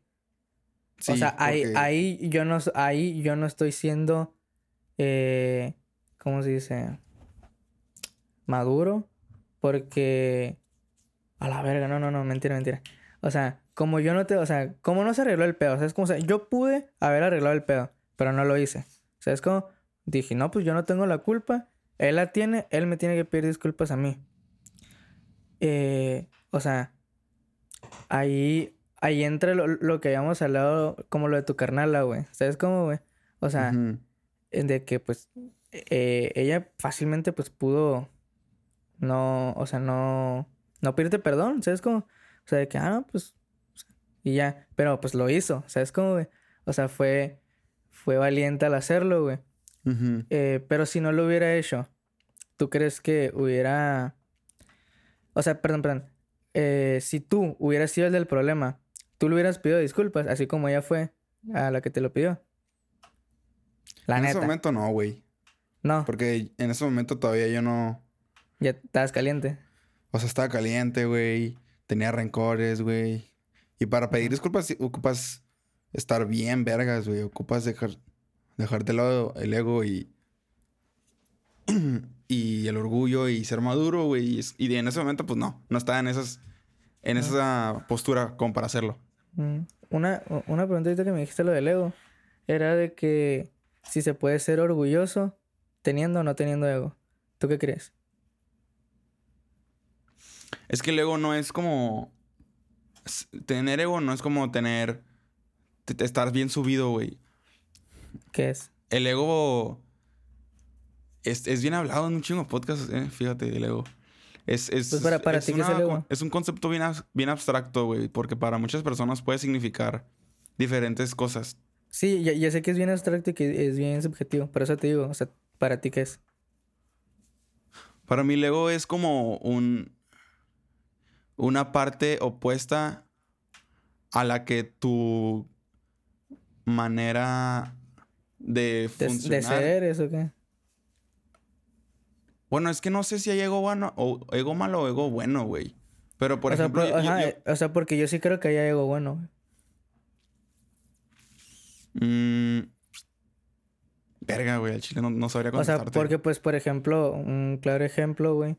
o sea, ahí, ahí, yo no, ahí yo no estoy siendo, eh, ¿cómo se dice? Maduro. Porque... A la verga, no, no, no, mentira, mentira. O sea, como yo no te, o sea, como no se arregló el pedo, o sea, es como, o sea, yo pude haber arreglado el pedo, pero no lo hice. O sea, es como, dije, no, pues yo no tengo la culpa, él la tiene, él me tiene que pedir disculpas a mí. Eh, o sea, ahí, ahí entra lo, que habíamos hablado, como lo de tu carnala, güey. ¿Sabes cómo, güey? O sea, de que, pues, eh, ella fácilmente, pues, pudo no, o sea, no, no pedirte perdón, ¿sabes cómo? O sea, de que, ah, pues, y ya, pero pues lo hizo, ¿sabes cómo, güey? O sea, fue, fue valiente al hacerlo, güey. Eh, pero si no lo hubiera hecho, ¿tú crees que hubiera... O sea, perdón, perdón. Eh, si tú hubieras sido el del problema, tú le hubieras pedido disculpas, así como ella fue a la que te lo pidió. La en neta. ese momento no, güey. No, Porque en ese momento todavía yo no... ya estabas caliente. O sea, estaba caliente, güey. Tenía rencores, güey. Y para pedir disculpas ocupas estar bien, vergas, güey. Ocupas dejar, dejar de lado el ego y... y el orgullo y ser maduro, güey. Y, en ese momento, pues no. No estaba en esas... En esa postura como para hacerlo. Mm, Una, una pregunta ahorita que me dijiste lo del ego. Era de que si se puede ser orgulloso teniendo o no teniendo ego. ¿Tú qué crees? Es que el ego no es como... Tener ego no es como tener... te- te- estar bien subido, güey. ¿Qué es? El ego es, es bien hablado en un chingo de podcasts, eh, fíjate, el ego. Es, es, Pues para- para ti, ¿qué es el una- ego? es un concepto bien, bien abstracto, güey, porque para muchas personas puede significar diferentes cosas. Sí, ya, ya sé que es bien abstracto y que es bien subjetivo. Por eso te digo, o sea, ¿para ti qué es? Para mí el ego es como un una parte opuesta a la que tu manera de ¿De, funcionar. de ser eso qué? Bueno, es que no sé si hay ego bueno o ego malo o ego bueno, güey. Pero por o, sea, ejemplo, por- yo- yo- ajá, yo- o sea, porque yo sí creo que hay ego bueno. güey. Mm, verga, güey, al chile no, no sabría O sea, contestarte. porque pues, por ejemplo, un claro ejemplo, güey.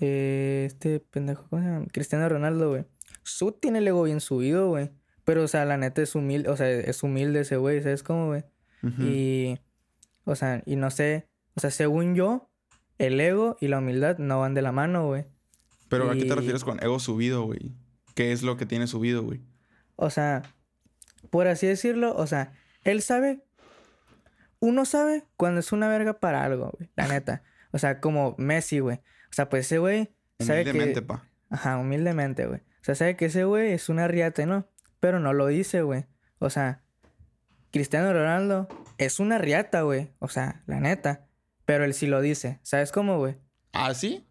eh, este pendejo, ¿cómo se llama? Cristiano Ronaldo, güey. Su tiene el ego bien subido, güey. Pero, o sea, la neta es humilde, o sea, es humilde ese güey, ¿sabes cómo, güey? Y, o sea, y no sé, o sea, según yo, el ego y la humildad no van de la mano, güey. Pero ¿a qué te refieres con ego subido, güey? ¿Qué es lo que tiene subido, güey? O sea, por así decirlo, o sea, él sabe, uno sabe cuando es una verga para algo, güey, la neta. O sea, como Messi, güey. O sea, pues ese güey sabe Humildemente, que... pa. Ajá, humildemente, güey. O sea, sabe que ese güey es una riata, ¿no? Pero no lo dice, güey. O sea, Cristiano Ronaldo es una riata, güey. O sea, la neta. Pero él sí lo dice. ¿Sabes cómo, güey? ¿Ah, sí?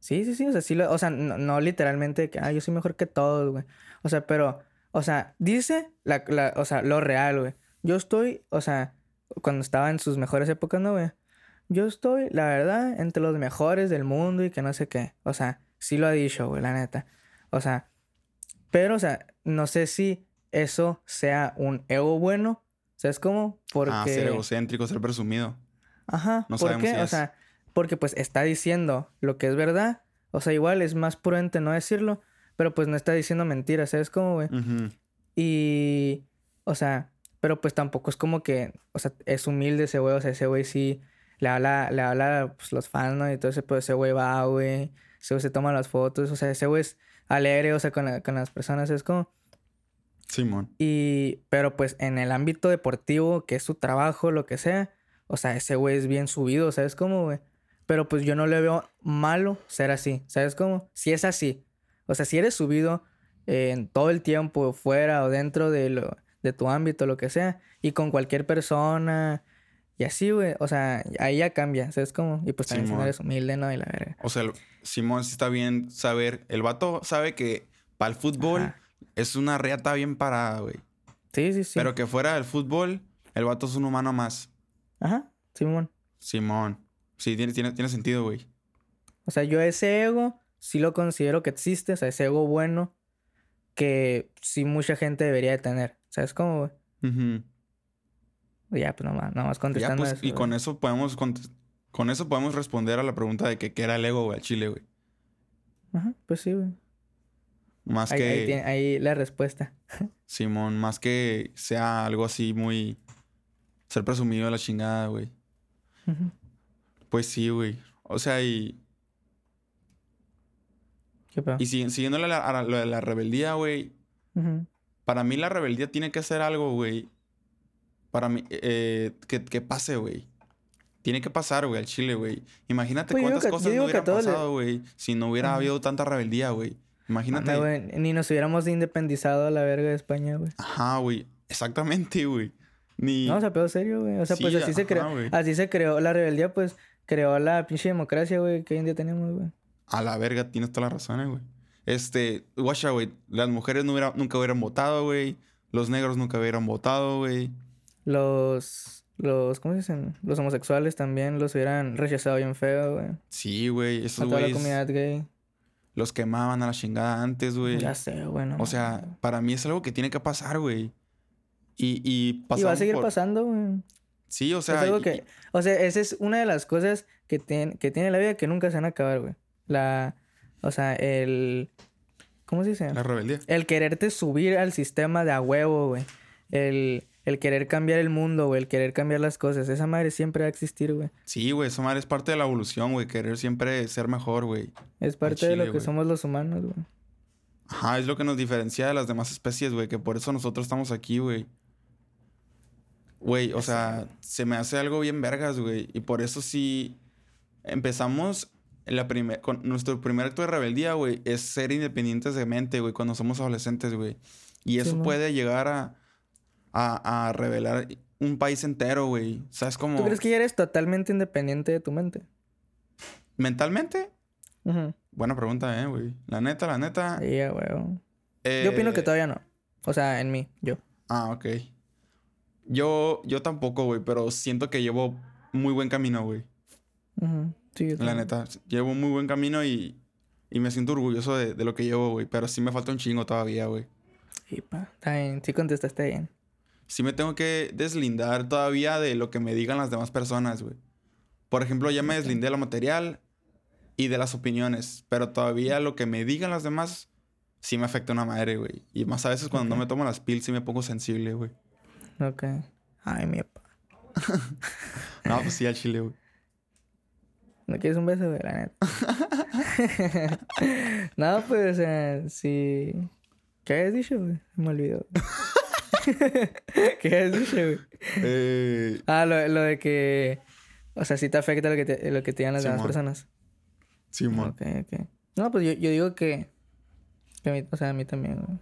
Sí, sí, sí, o sea, sí lo, o sea, no, no literalmente que, ah, yo soy mejor que todos, güey. O sea, pero, o sea, dice la, la, o sea, lo real, güey. Yo estoy, o sea, cuando estaba en sus mejores épocas, ¿no, güey? Yo estoy, la verdad, entre los mejores del mundo y que no sé qué. O sea, sí lo ha dicho, güey, la neta. O sea, pero, o sea, no sé si eso sea un ego bueno. ¿Sabes cómo? Porque... Ah, ser egocéntrico, ser presumido. Ajá. No ¿Por sabemos qué? si o sea, porque pues está diciendo lo que es verdad. O sea, igual es más prudente no decirlo, pero pues no está diciendo mentiras, ¿sabes cómo, güey? Y, o sea, pero pues tampoco es como que, o sea, es humilde ese güey, o sea, ese güey sí le habla, le habla pues los fans, ¿no? Y todo ese, pues ese güey va, güey, ese güey se toma las fotos, o sea, ese güey es alegre, o sea, con, la- con las personas, es como... Simón. Y, pero pues en el ámbito deportivo, que es su trabajo, lo que sea, o sea, ese güey es bien subido, ¿sabes cómo, güey? Pero pues yo no le veo malo ser así, ¿sabes cómo? Si es así, o sea, si eres subido eh, en todo el tiempo, fuera o dentro de, lo, de tu ámbito, lo que sea, y con cualquier persona, y así, güey, o sea, ahí ya cambia, ¿sabes cómo? Y pues también si no eres humilde, ¿no? Y la verga. O sea, Simón sí está bien saber. El vato sabe que para el fútbol Ajá. es una reata bien parada, güey. Sí, sí, sí. Pero que fuera del fútbol, el vato es un humano más. Ajá, Simón. Simón. Sí, tiene, tiene, tiene sentido, güey. O sea, yo ese ego sí lo considero que existe, o sea, ese ego bueno que sí mucha gente debería de tener. ¿Sabes cómo, güey? Ujú. Ya, pues nomás, nomás Ya, contestando pues, eso, y güey. con eso podemos con eso podemos responder a la pregunta de que qué era el ego, güey, al chile, güey. Ajá, pues sí, güey. Más Ahí, que ahí, tiene- ahí la respuesta. Simón, más que sea algo así muy ser presumido de la chingada, güey. Pues sí, güey. O sea, y ¿Qué pedo? y si- siguiendo la, la, lo de la rebeldía, güey, para mí la rebeldía tiene que ser algo, güey. Para mí eh, que, que pase, güey. Tiene que pasar, güey, al chile, güey. Imagínate Pues cuántas que- cosas no a hubieran pasado, güey, si no hubiera habido tanta rebeldía, güey. Imagínate. Ni nos hubiéramos independizado a la verga de España, güey. Ajá, güey. Exactamente, güey. Ni... No, o sea, pedo serio, güey. O sea, pues Sí, así se creó. Así se creó la rebeldía, pues creó la pinche democracia, güey, que hoy en día tenemos, güey. A la verga, tienes toda la razón, güey. Este, guacha, güey. Las mujeres no hubiera- nunca hubieran votado, güey. Los negros nunca hubieran votado, güey. Los. Los. ¿Cómo se dicen? Los homosexuales también los hubieran rechazado bien feo, güey. Sí, güey. A toda la comunidad gay. los quemaban a la chingada antes, güey. Ya sé, güey. no O sea, para mí es algo que tiene que pasar, güey. Y, y Y va a seguir por- pasando, güey. Sí, o sea. es algo y- que. O sea, esa es una de las cosas que, tiene que tiene la vida que nunca se van a acabar, güey. La. O sea, el. ¿Cómo se dice? La rebeldía. El quererte subir al sistema de a huevo, güey. El, el querer cambiar el mundo, güey. El querer cambiar las cosas. Esa madre siempre va a existir, güey. Sí, güey. Esa madre es parte de la evolución, güey. Querer siempre ser mejor, güey. Es parte de lo que güey. somos los humanos, güey. Ajá, es lo que nos diferencia de las demás especies, güey. Que por eso nosotros estamos aquí, güey. Güey, o sea, se me hace algo bien vergas, güey. Y por eso sí empezamos la primer, con nuestro primer acto de rebeldía, güey, es ser independientes de mente, güey, cuando somos adolescentes, güey. Y eso puede llegar a, a, a revelar un país entero, güey. ¿Sabes cómo? ¿Tú crees que ya eres totalmente independiente de tu mente? ¿Mentalmente? Buena pregunta, eh, güey. La neta, la neta. Sí, güey. eh, Yo opino que todavía no. O sea, en mí, yo. Ah, ok. Yo, yo tampoco, güey, pero siento que llevo muy buen camino, güey. Ujú. Sí, yo La neta, llevo muy buen camino y, y me siento orgulloso de, de lo que llevo, güey. Pero sí me falta un chingo todavía, güey. Sí, pa. Está bien. Sí contestaste bien. Sí me tengo que deslindar todavía de lo que me digan las demás personas, güey. Por ejemplo, ya me deslindé de lo material y de las opiniones. Pero todavía lo que me digan las demás sí me afecta una madre, güey. Y más a veces cuando no Ok. me tomo las pills sí me pongo sensible, güey. Ok. Ay, mi pa. No, pues sí, al chile, güey. ¿No quieres un beso, güey? La neta. no, pues, o sea, sí. ¿Qué habías dicho, güey? Me olvidó. ¿Qué habías dicho, güey? Eh, Ah, lo, lo de que... O sea, sí te afecta lo que te, lo que te digan las demás personas. Simón. Ok, ok. No, pues yo, yo digo que... que a mí- o sea, a mí también, güey.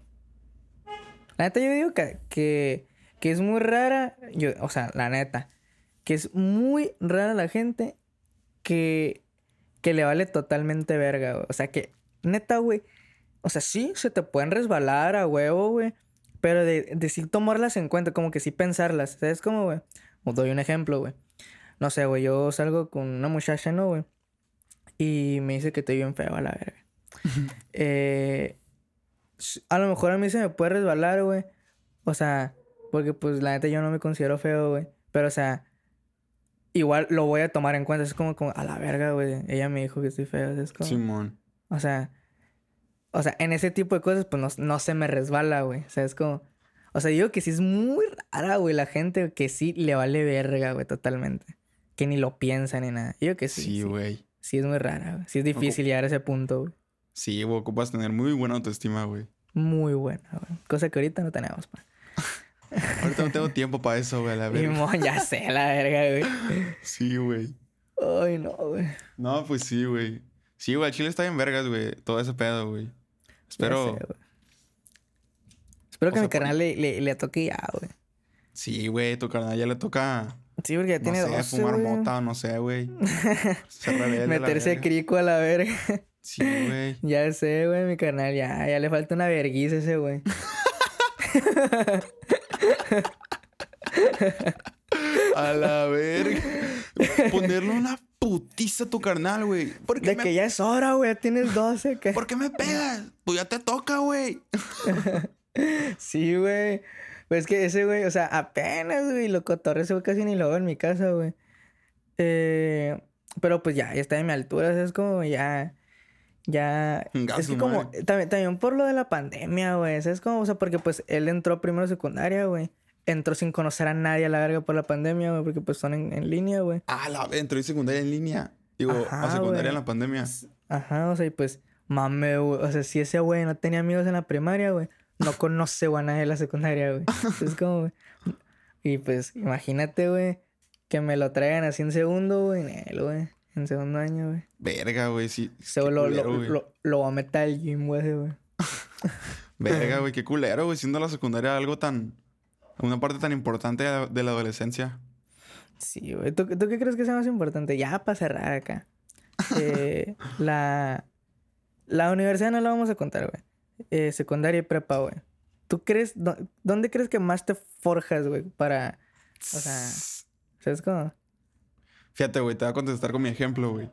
La neta, yo digo que, que, que es muy rara... Yo, o sea, la neta. Que es muy rara la gente que... Que le vale totalmente verga, güey. O sea, que... Neta, güey. O sea, sí, se te pueden resbalar a huevo, güey. Pero de, de sí tomarlas en cuenta, como que sí pensarlas. ¿Sabes cómo, güey? Os doy un ejemplo, güey. No sé, güey, yo salgo con una muchacha, ¿no, güey? Y me dice que estoy bien feo a la verga. eh, a lo mejor a mí se me puede resbalar, güey. O sea, porque pues la neta yo no me considero feo, güey. Pero, o sea, igual lo voy a tomar en cuenta. Es como, como a la verga, güey. Ella me dijo que estoy feo. Es como, Simón. o sea, o sea, en ese tipo de cosas, pues no, no se me resbala, güey. O sea, es como. O sea, digo que sí es muy rara, güey, la gente que sí le vale verga, güey, totalmente. Que ni lo piensa ni nada. Digo que sí. Sí, Sí, güey. sí es muy rara, güey. Sí es difícil llegar a ese punto, güey. Sí, güey, ocupas tener muy buena autoestima, güey. Muy buena, güey. Cosa que ahorita no tenemos, pa. Ahorita no tengo tiempo para eso, güey, la verga. ya sé, la verga, güey. Sí, güey. Ay, no, güey. No, pues sí, güey. Sí, güey, el chile está bien vergas, güey. Todo ese pedo, güey. Espero. sé, güey. Espero O que sea, mi canal le, le, le toque ya, güey. Sí, güey, tu carnal ya le toca. Sí, porque ya No tiene sé, 12, fumar güey. mota no sé, güey. Rebelde. Meterse crico a la verga. Sí, güey. Ya sé, güey, mi canal. Ya, ya le falta una verguiza a ese, güey. A la verga. Ponerle una putiza a tu carnal, güey. ¿Por qué De me que ya es hora, güey. Tienes 12. que- ¿Por qué me pegas? Pues ya te toca, güey. Sí, güey. Pues es que ese, güey, o sea, apenas, güey, lo cotorreo ese güey casi ni lo veo en mi casa, güey. Eh, pero pues ya, ya está de mi altura, ¿sabes? Como ya. Ya. Es que como. madre. También, también por lo de la pandemia, güey. ¿Sabes cómo? O sea, porque pues él entró primero a secundaria, güey. Entró sin conocer a nadie a la verga por la pandemia, güey, porque pues son en, en línea, güey. Ah, la entró en secundaria en línea. Digo, Ajá, a secundaria en la pandemia. Ajá, o sea, y pues, mame, güey. O sea, si ese güey no tenía amigos en la primaria, güey, no conoce güey, a nadie en la secundaria, güey. Es como, güey. Y pues, imagínate, güey, que me lo traigan así en segundo, güey, Nel, güey. En segundo año, güey. Verga, güey, sí. Se lo, lo, culero, lo, lo va a meter al gym, güey, güey. Verga, güey, qué culero, güey. Siendo la secundaria algo tan. Una parte tan importante de la, adolescencia. Sí, güey. ¿Tú, tú qué crees que sea más importante? Ya para cerrar acá. Eh, la, la universidad no la vamos a contar, güey. Eh, secundaria y prepa, güey. ¿Tú crees, dó- dónde crees que más te forjas, güey? Para, o sea, ¿sabes cómo? Fíjate, güey, te voy a contestar con mi ejemplo, güey.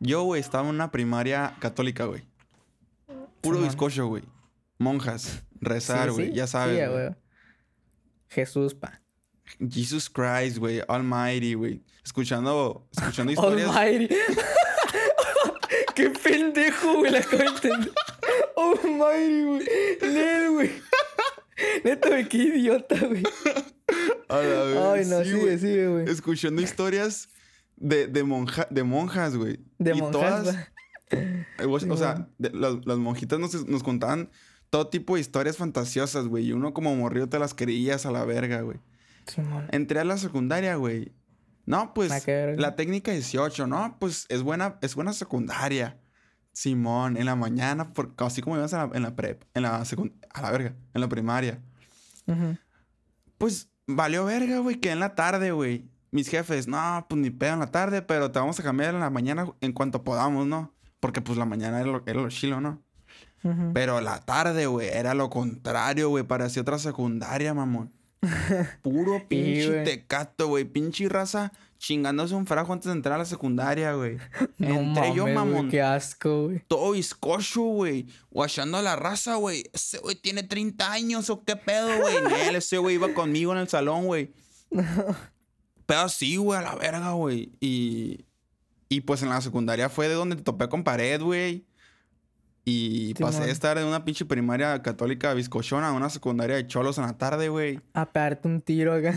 Yo, güey, estaba en una primaria católica, güey. Puro Simón. bizcocho, güey. Monjas, rezar, güey, sí. ya sabes. Sí, güey. Jesús, pa. Jesus Christ, güey, Almighty, güey. Escuchando, escuchando historias. Almighty. Qué pendejo, güey, la entender. Almighty, güey. Nel, güey. Neta, güey, qué idiota, güey. A la vez, Ay, no, sí, sigue, güey. sigue, güey. Escuchando historias de, de, monja, de monjas, güey. De Y monjas, todas-. Eh, O sea, de- las, las monjitas nos, nos contaban todo tipo de historias fantasiosas, güey. Y uno como morrió te las querías a la verga, güey. Simón. Entré a la secundaria, güey. No, pues la técnica 18, ¿no? Pues es buena, es buena secundaria. Simón, en la mañana, por, así como ibas en la, en la prep, en la secundaria, a la verga, en la primaria. Ujú. Pues valió verga, güey, que en la tarde, güey. Mis jefes, no, pues ni pedo en la tarde, pero te vamos a cambiar en la mañana en cuanto podamos, ¿no? Porque pues la mañana era lo, era lo chilo, ¿no? Pero la tarde, güey, era lo contrario, güey. Parecía otra secundaria, mamón. Puro pinche tecato, güey. Pinche raza chingándose un frajo antes de entrar a la secundaria, güey. No Entré yo, mames, güey, mamón. Qué asco, güey. Todo bizcocho, güey. Guachando a la raza, güey. Ese güey tiene 30 años o qué pedo, güey. Nel, ese güey iba conmigo en el salón, güey. Pero así, güey, a la verga, güey. Y, y pues en la secundaria fue de donde te topé con pared, güey. Y pasé de estar en una pinche primaria católica bizcochona a una secundaria de cholos en la tarde, güey. A pegarte un tiro acá.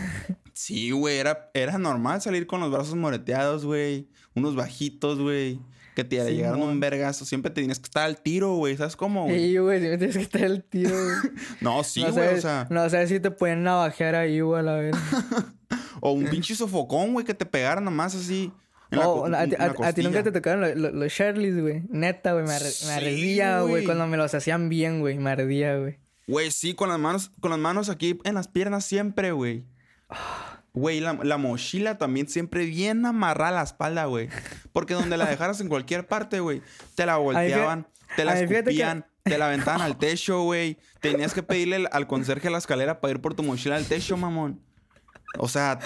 Sí, güey, era, era normal salir con los brazos moreteados, güey. Unos bajitos, güey. Que te llegaron un vergazo. Siempre tenías que estar al tiro, güey. ¿Sabes cómo, güey? Sí, güey, si me tienes que estar el tiro, güey. No, sí, güey, o sea. No sabes si te pueden navajear ahí, güey, a la vez. O un pinche sofocón, güey, que te pegaran nomás así. Oh, a, a- a ti nunca te tocaron lo- lo- los Charlies, güey. Neta, güey. Me, arre- Sí, me ardía, güey. Cuando me los hacían bien, güey. Me ardía, güey. Güey, sí, con las manos, con las manos aquí en las piernas siempre, güey. Güey, la, la mochila también siempre bien amarrada a la espalda, güey. Porque donde la dejaras en cualquier parte, güey, te la volteaban, te la a que- escupían, te la aventaban al techo, güey. Tenías que pedirle al- conserje la escalera para ir por tu mochila al techo, mamón. O sea,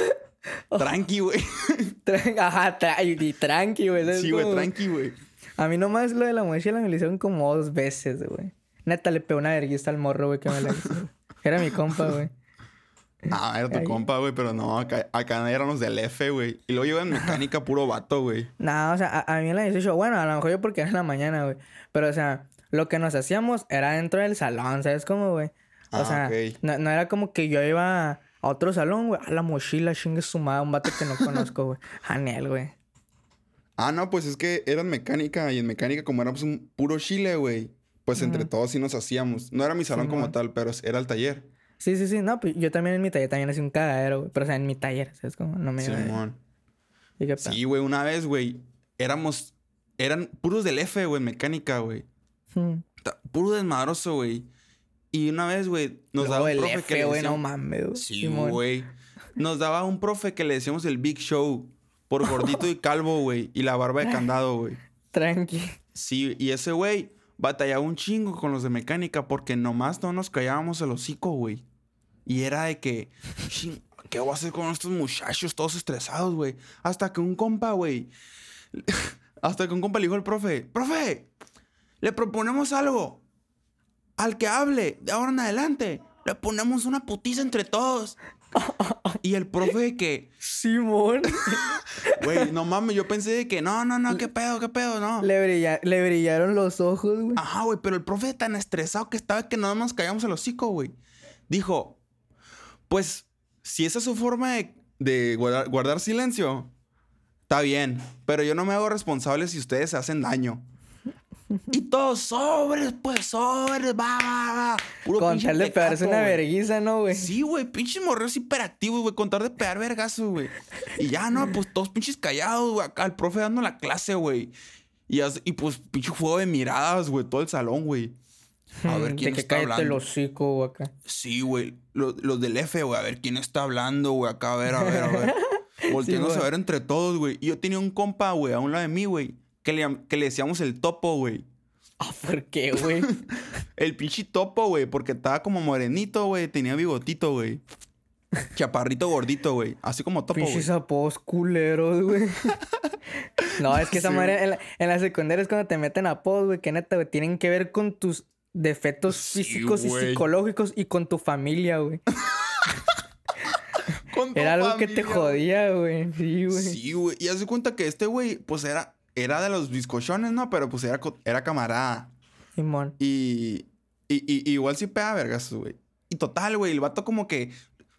tranqui, güey. Ajá, tra- y, tranqui, güey. ¿sabes Sí, güey, tranqui, güey. A mí nomás lo de la mochila me lo hicieron como dos veces, güey. Neta, le pegó una verguista al morro, güey, que me la hizo. Era mi compa, güey. Ah, era tu Ay. compa, güey, pero no, acá, acá éramos del F, güey. Y luego yo en mecánica puro vato, güey. No, o sea, a, a mí en la 18, bueno, a lo mejor yo porque era en la mañana, güey. Pero, o sea, lo que nos hacíamos era dentro del salón, ¿sabes cómo, güey? O Ah, sea, ok. no, no era como que yo iba a otro salón, güey, a la mochila, chingue su madre, un vato que no conozco, güey. Janel, güey. Ah, no, pues es que era en mecánica y en mecánica como éramos un puro chile, güey. Pues entre todos sí nos hacíamos. No era mi salón como tal, pero era el taller. Sí, sí, sí, no, pues yo también en mi taller también hacía un cagadero, güey. Pero, o sea, en mi taller, ¿sabes cómo? No me Simón. Sí, güey, una vez, güey, éramos... Eran puros del F, güey, en mecánica, güey. Ta- Puro desmadroso, güey. Y una vez, güey, nos Luego daba un profe que F, le güey, no decíamos- mames, güey. Sí, güey. Nos daba un profe que le decíamos el Big Show. Por gordito y calvo, güey. Y la barba de candado, güey. Tranqui. Sí, y ese güey batallaba un chingo con los de mecánica porque nomás no nos callábamos el hocico, güey. Y era de que, "Chin, ¿qué voy a hacer con estos muchachos todos estresados, güey? Hasta que un compa, güey, hasta que un compa le dijo al profe, profe, le proponemos algo. Al que hable, de ahora en adelante, le ponemos una putiza entre todos. Y el profe de que, Simón. güey, no mames, yo pensé de que, no, no, no, qué pedo, qué pedo, no. le, brilla- le brillaron los ojos, güey. Ajá, güey, pero el profe tan estresado que estaba que no nos callamos el hocico, güey. Dijo, pues, si esa es su forma de, de guardar, guardar silencio, está bien, pero yo no me hago responsable si ustedes se hacen daño. Y todos sobres, pues, sobres, va, va, va. Puro Con pinche tal de pegarse tecato, una verguiza, ¿no, güey? Sí, güey, pinches morreos hiperactivos, güey, con tal de pegar vergazos, güey. Y ya, no, pues todos pinches callados, güey, acá el profe dando la clase, güey. Y, pues pinche juego de miradas, güey, todo el salón, güey. A ver quién de que está cállate el hablando. hocico, güey, acá. Sí, güey. Los, los del F, güey. A ver quién está hablando, güey. Acá, a ver, a ver, a ver. Volteándose a ver entre todos, güey. Y yo tenía un compa, güey, a un lado de mí, güey. Que le, que le decíamos el topo, güey. Ah, ¿por qué, güey? El pinche topo, güey. Porque estaba como morenito, güey. Tenía bigotito, güey. Chaparrito gordito, güey. Así como topo, güey. Pinches apodos culeros, güey. no, es que esa Sí, madre en la, en la secundaria es cuando te meten apodos, güey, que neta, güey, tienen que ver con tus defectos Sí, físicos y psicológicos y con tu familia, güey. Era algo que te jodía, güey. Sí, güey. Sí, güey. Y haz de cuenta que este güey, pues era, era de los bizcochones, ¿no? Pero pues era, era camarada. Simón. Y, y, y- igual sí pega vergas, güey. Y total, güey, el vato como que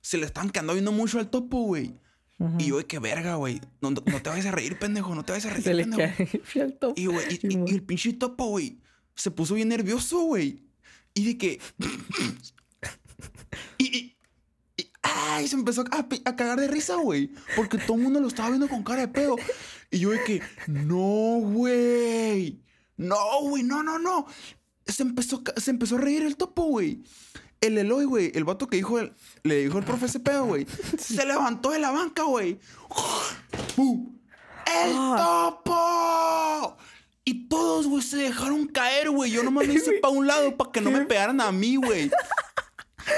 se le estaban quedando viendo mucho al topo, güey. Ujú. Y yo, qué verga, güey. No, no- te vayas a reír, pendejo. No te vayas a reír, Se pendejo. topo. Y, güey, y, y- Simón. y el pinche topo, güey, se puso bien nervioso, güey. Y de que... ay, se empezó a, a cagar de risa, güey. Porque todo el mundo lo estaba viendo con cara de pedo. Y yo de que, no, güey. No, güey, no, no, no. Se empezó, se empezó a reír el topo, güey. El Eloy, güey, el vato que dijo, el- le dijo el profe ese pedo, güey. Se levantó de la banca, güey. ¡El Ah. topo! Y todos, güey, se dejaron caer, güey. Yo nomás me hice para un lado para que no me pegaran a mí, güey.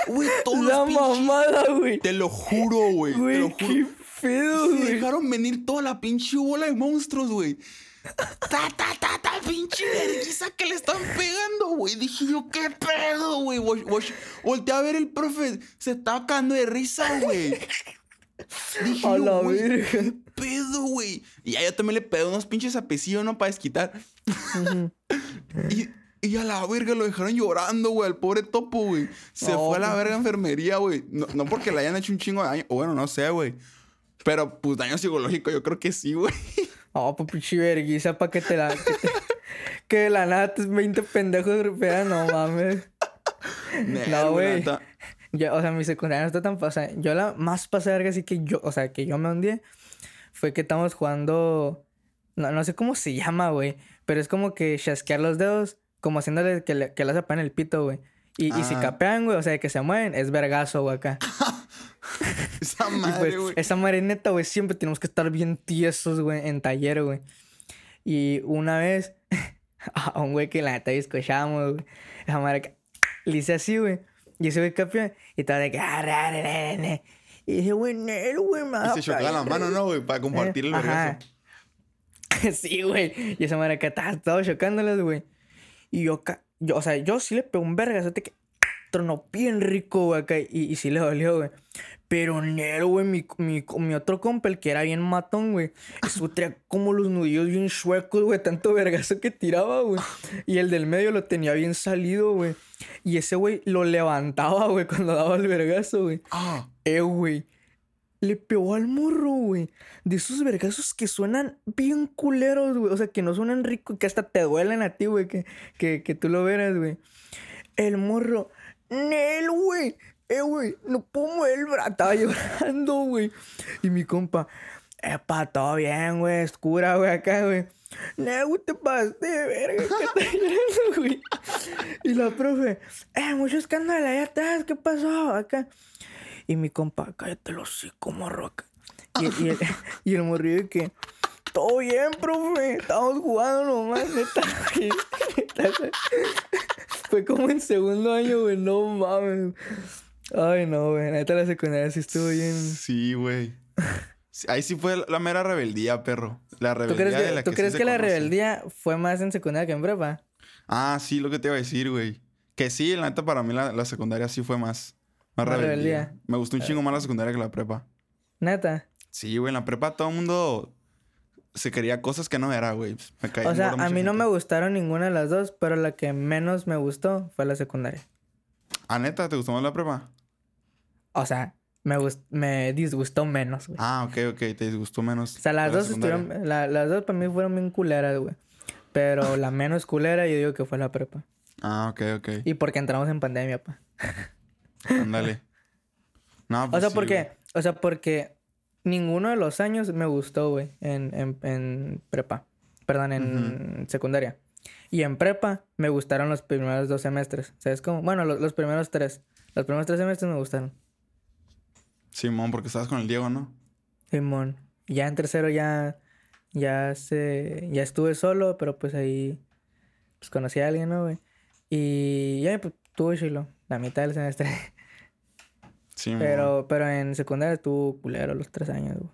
Güey, todos La los pinches- mamada, güey. Te lo juro, güey. Te lo Güey, juro. qué pedo, Se güey. dejaron venir toda la pinche bola de monstruos, güey. Ta, ta, ta, ta, pinche vergüenza que le están pegando, güey. Dije yo, ¿qué pedo, güey? Vol- vol- Volteé a ver el profe, se estaba cagando de risa, güey. Dije A yo, la güey, verga. ¿qué pedo, güey? Y ya yo también le pegué unos pinches apecillos, ¿no? Para desquitar. Y, y a la verga lo dejaron llorando, güey, al pobre topo, güey. Se fue a la verga enfermería, güey. No, no porque le hayan hecho un chingo de daño. Bueno, no sé, güey. Pero pues daño psicológico, yo creo que sí, güey. No, pues pinche verguiza pa' que te la... Que, te- que de la nada tus 20 pendejos golpean, no mames. No, güey. Yo, o sea, mi secundaria no está tan fácil. Yo la más pasada verga así que yo, o sea, que yo me hundí fue que estábamos jugando. No, no sé cómo se llama, güey. Pero es como que chasquear los dedos, como haciéndole que le, que le en el pito, güey. Y, y si capean, güey, o sea, que se mueven, es vergazo, güey, acá. Esa madre, güey. esa madre neta, güey, siempre tenemos que estar bien tiesos, güey, en taller, güey. Y una vez, a un güey que la neta escuchábamos, güey, esa madre que le hice así, güey. Y ese güey campeón, y estaba de que, "Ah, ra, ra, ra, ra". Y dije, güey, Nel, güey, Y se chocaban las pegar". manos, ¿no, güey? Para compartir el vergazo. sí, güey. Y esa madre que estaba todo chocándolas, güey. Y yo, yo, o sea, yo sí le pegué un vergazote que tronó bien rico, güey, acá. Y, y sí le dolió, güey. Pero Nero, güey, mi, mi, mi otro compa, el que era bien matón, güey. Eso traía como los nudillos bien chuecos, güey. Tanto vergazo que tiraba, güey. Y el del medio lo tenía bien salido, güey. Y ese güey lo levantaba, güey, cuando daba el vergazo, güey. Ah, Eh, güey. Le pegó al morro, güey. De esos vergazos que suenan bien culeros, güey. O sea, que no suenan ricos, que hasta te duelen a ti, güey. Que, que, que tú lo verás, güey. El morro. Nel, güey. Eh, güey. No puedo el brazo. Estaba llorando, güey. Y mi compa. Epa, todo bien, güey. Escura, güey, acá, güey. Güey, te pasaste de verga. ¿Qué estás llorando, güey? Y la profe. Eh, mucho escándalo allá atrás. ¿Qué pasó? Acá. Y mi compa, cállate los hocico, morro. Y, y el, y el morrillo de que, todo bien, profe, estamos jugando nomás, neta. Fue como en segundo año, güey, no mames. Ay, no, güey, neta la secundaria sí estuvo bien. sí, güey. Ahí sí fue la mera rebeldía, perro. La ¿Tú rebeldía crees de que, la ¿tú que crees que la rebeldía fue más en secundaria que en prepa? Ah, sí, lo que te iba a decir, güey. Que sí, la neta, para mí la, la secundaria sí fue más, más rebeldía. rebeldía. Me gustó un chingo más la secundaria que la prepa. Neta. Sí, güey, en la prepa todo el mundo se quería cosas que no era, güey. Me caía O sea, a mí no me gustaron ninguna de las dos, pero la que menos me gustó fue la secundaria. Ah, neta, ¿te gustó más la prepa? O sea, me, me disgustó menos, güey. Ah, ok, ok, te disgustó menos. O sea, las la dos estuvieron... la- las dos para mí fueron bien culeras, güey. Pero la menos culera yo digo que fue la prepa. Ah, ok, ok. Y porque entramos en pandemia, pa. Ándale. No, O pues sea, sí, porque... güey. O sea, porque ninguno de los años me gustó, güey, en, en, en prepa. Perdón, en secundaria. Y en prepa me gustaron los primeros dos semestres. ¿Sabes cómo? Bueno, los, los primeros tres. Los primeros tres semestres me gustaron. Simón, porque estabas con el Diego, ¿no? Simón. Ya en tercero ya, ya se, ya estuve solo, pero pues ahí, pues conocí a alguien, ¿no, güey? Y ya, pues, tuve chilo, la mitad del semestre. Pero, pero en secundaria estuvo culero los tres años, güey.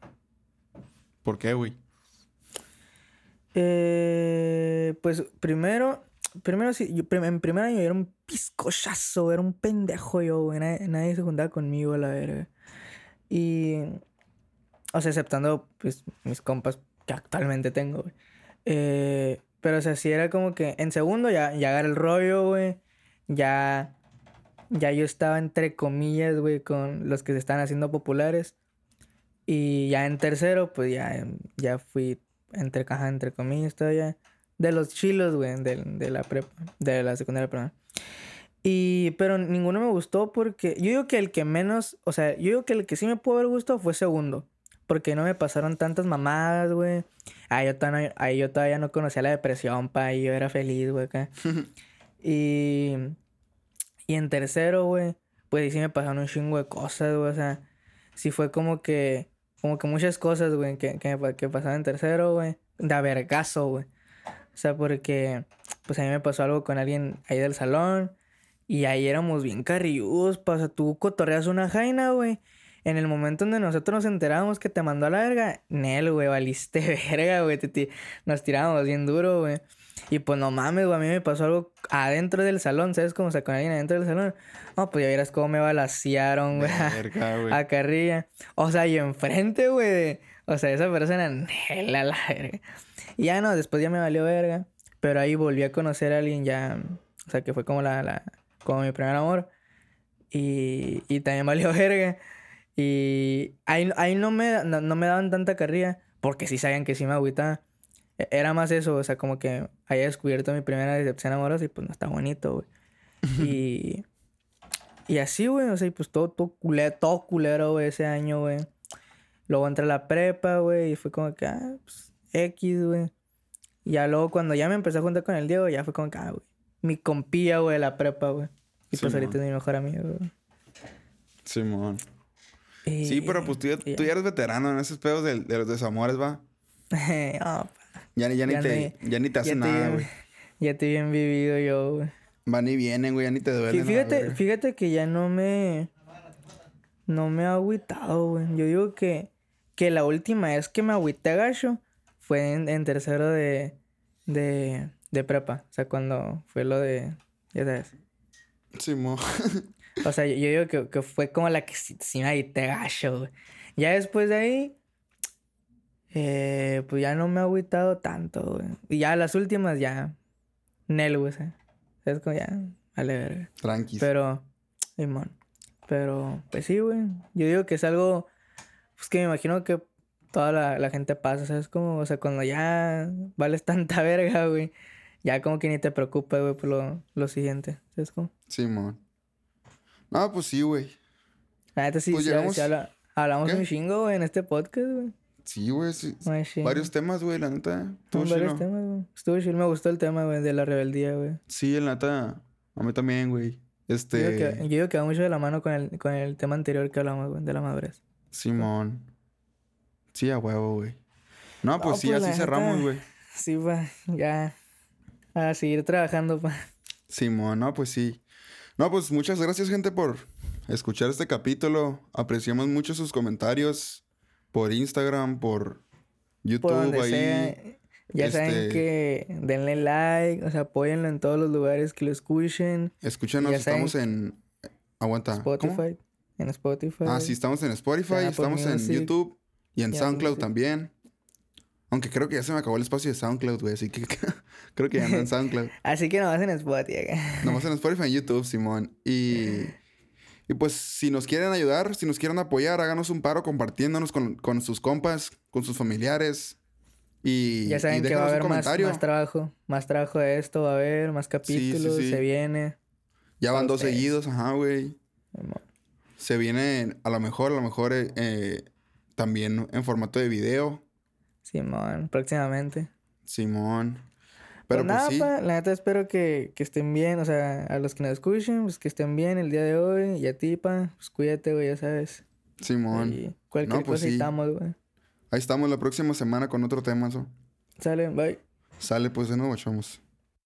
¿Por qué, güey? Eh, pues primero, primero sí, yo, en primer año yo era un piscochazo, era un pendejo yo, güey. Nadie, nadie se juntaba conmigo, a la verga. Y, o sea, exceptando, pues, mis compas que actualmente tengo, güey. Eh, pero, o sea, sí era como que en segundo ya, ya agarré el rollo, güey. Ya, ya yo estaba entre comillas, güey, con los que se están haciendo populares. Y ya en tercero, pues ya, ya fui entre caja, entre comillas, todavía. De los chilos, güey, de, de la prepa, de la secundaria, perdón. Y, pero ninguno me gustó porque yo digo que el que menos, o sea, yo digo que el que sí me pudo haber gustado fue segundo. Porque no me pasaron tantas mamadas, güey. Ahí yo, todavía, ahí yo todavía no conocía la depresión, pa, y yo era feliz, güey, acá. y, y en tercero, güey, pues sí me pasaron un chingo de cosas, güey, o sea, sí fue como que, como que muchas cosas, güey, que, que, que pasaban en tercero, güey, de avergazo, güey. O sea, porque, pues a mí me pasó algo con alguien ahí del salón. Y ahí éramos bien carrilludos, pa, tú cotorreas una jaina, güey. En el momento donde nosotros nos enterábamos que te mandó a la verga, Nel, güey, valiste verga, güey. nos tirábamos bien duro, güey. Y pues no mames, güey, a mí me pasó algo adentro del salón, ¿sabes? Como o sea, con alguien adentro del salón. No, pues ya vieras cómo me balasearon, güey. a- Verga, güey. a carrilla. O sea, y enfrente, güey. O sea, esa persona, nela la verga. Y ya no, después ya me valió verga. Pero ahí volví a conocer a alguien ya. O sea, que fue como la. la como mi primer amor. Y, y también valió verga. Y ahí, ahí no, me, no, no me daban tanta carrilla. Porque sí sabían que sí me agüitaba. E- Era más eso, o sea, como que haya descubierto mi primera decepción amorosa y pues no está bonito, güey. Y. Y así, güey, o sea, y pues todo, todo culero, todo culero, güey, ese año, güey. Luego entré a la prepa, güey, y fue como que, ah, pues, X, güey. Y ya luego cuando ya me empecé a juntar con el Diego, ya fue como que, ah, güey, mi compía, güey, de la prepa, güey. Y pues ahorita es mi mejor amigo, güey. Simón. Y- Sí, pero pues tú ya, tú ya eres veterano en esos pedos de, de los desamores, va. Ah, Ya, ni- ya, ni Ya te, ya ni te ya te nada, güey. Ya te bien vivido yo, güey. Van y vienen, güey, ya ni te la Fíjate, verga. fíjate que ya no me. No me ha agüitado, güey. Yo digo que, que la última vez que me agüité gacho fue en, en tercero de, de, de prepa. O sea, cuando fue lo de. Ya sabes. Simón. O sea, yo, yo digo que, que fue como la que sí, sí me agüité gacho, güey. Ya después de ahí. Eh, pues ya no me ha agüitado tanto, güey. Y ya las últimas ya. Nel, güey. Es como ya. Vale, verga. Tranquis. Pero, Simón. Pero, pues sí, güey. Yo digo que es algo, pues que me imagino que toda la, la gente pasa, ¿sabes? Como, o sea, cuando ya vales tanta verga, güey. Ya como que ni te preocupa, güey, por lo, lo siguiente. ¿Sabes cómo? Simón. No, pues sí, güey. Neta sí, Pues sí, llegamos- habla- hablamos ¿Qué? un chingo, güey, en este podcast, güey. Sí, güey. sí. Varios temas, güey, la neta. Estuvo varios temas, güey. Estuvo chido, me gustó el tema, güey, de la rebeldía, güey. Sí, la neta. A mí también, güey. Yo Este. digo que, yo digo que va mucho de la mano con el, con el tema anterior que hablamos, güey, de la madurez. Simón. Sí, a huevo, güey. No, pues No, sí, pues, así cerramos, güey. Sí, pa, ya. A seguir trabajando, pa. Simón, no, pues sí. No, pues muchas gracias, gente, por escuchar este capítulo. Apreciamos mucho sus comentarios por Instagram, por YouTube, Por donde ahí. sea. Ya saben este- que denle like, o sea, apóyenlo en todos los lugares que lo escuchen. Saben estamos en. Aguanta. ¿cómo? Spotify. En Spotify. Ah, sí, estamos en Spotify, en estamos en YouTube y en SoundCloud Music. también. Aunque creo que ya se me acabó el espacio de SoundCloud, güey, así que creo que ya no en SoundCloud. Así que nomás en Spotify. Nomás en Spotify y en YouTube, Simón. Y, y pues si nos quieren ayudar, si nos quieren apoyar, háganos un paro compartiéndonos con, con sus compas, con sus familiares. Y, Ya saben y que va a haber más, trabajo. Más trabajo de esto va a haber, más capítulos, sí. se viene. ya van dos ustedes. seguidos, ajá, güey. Se viene a lo mejor, a lo mejor eh, eh, también en formato de video. Simón, próximamente. Simón. Pero, nada, pues sí. pa, la neta espero que, que estén bien, o sea, a los que nos escuchen, pues que estén bien el día de hoy. Y a ti, pa, pues cuídate, güey, ya sabes. Simón. Y cualquier No, pues cosa sí. estamos, güey. Ahí estamos la próxima semana con otro tema, ¿so? Sale, bye. Sale pues de nuevo, chavos.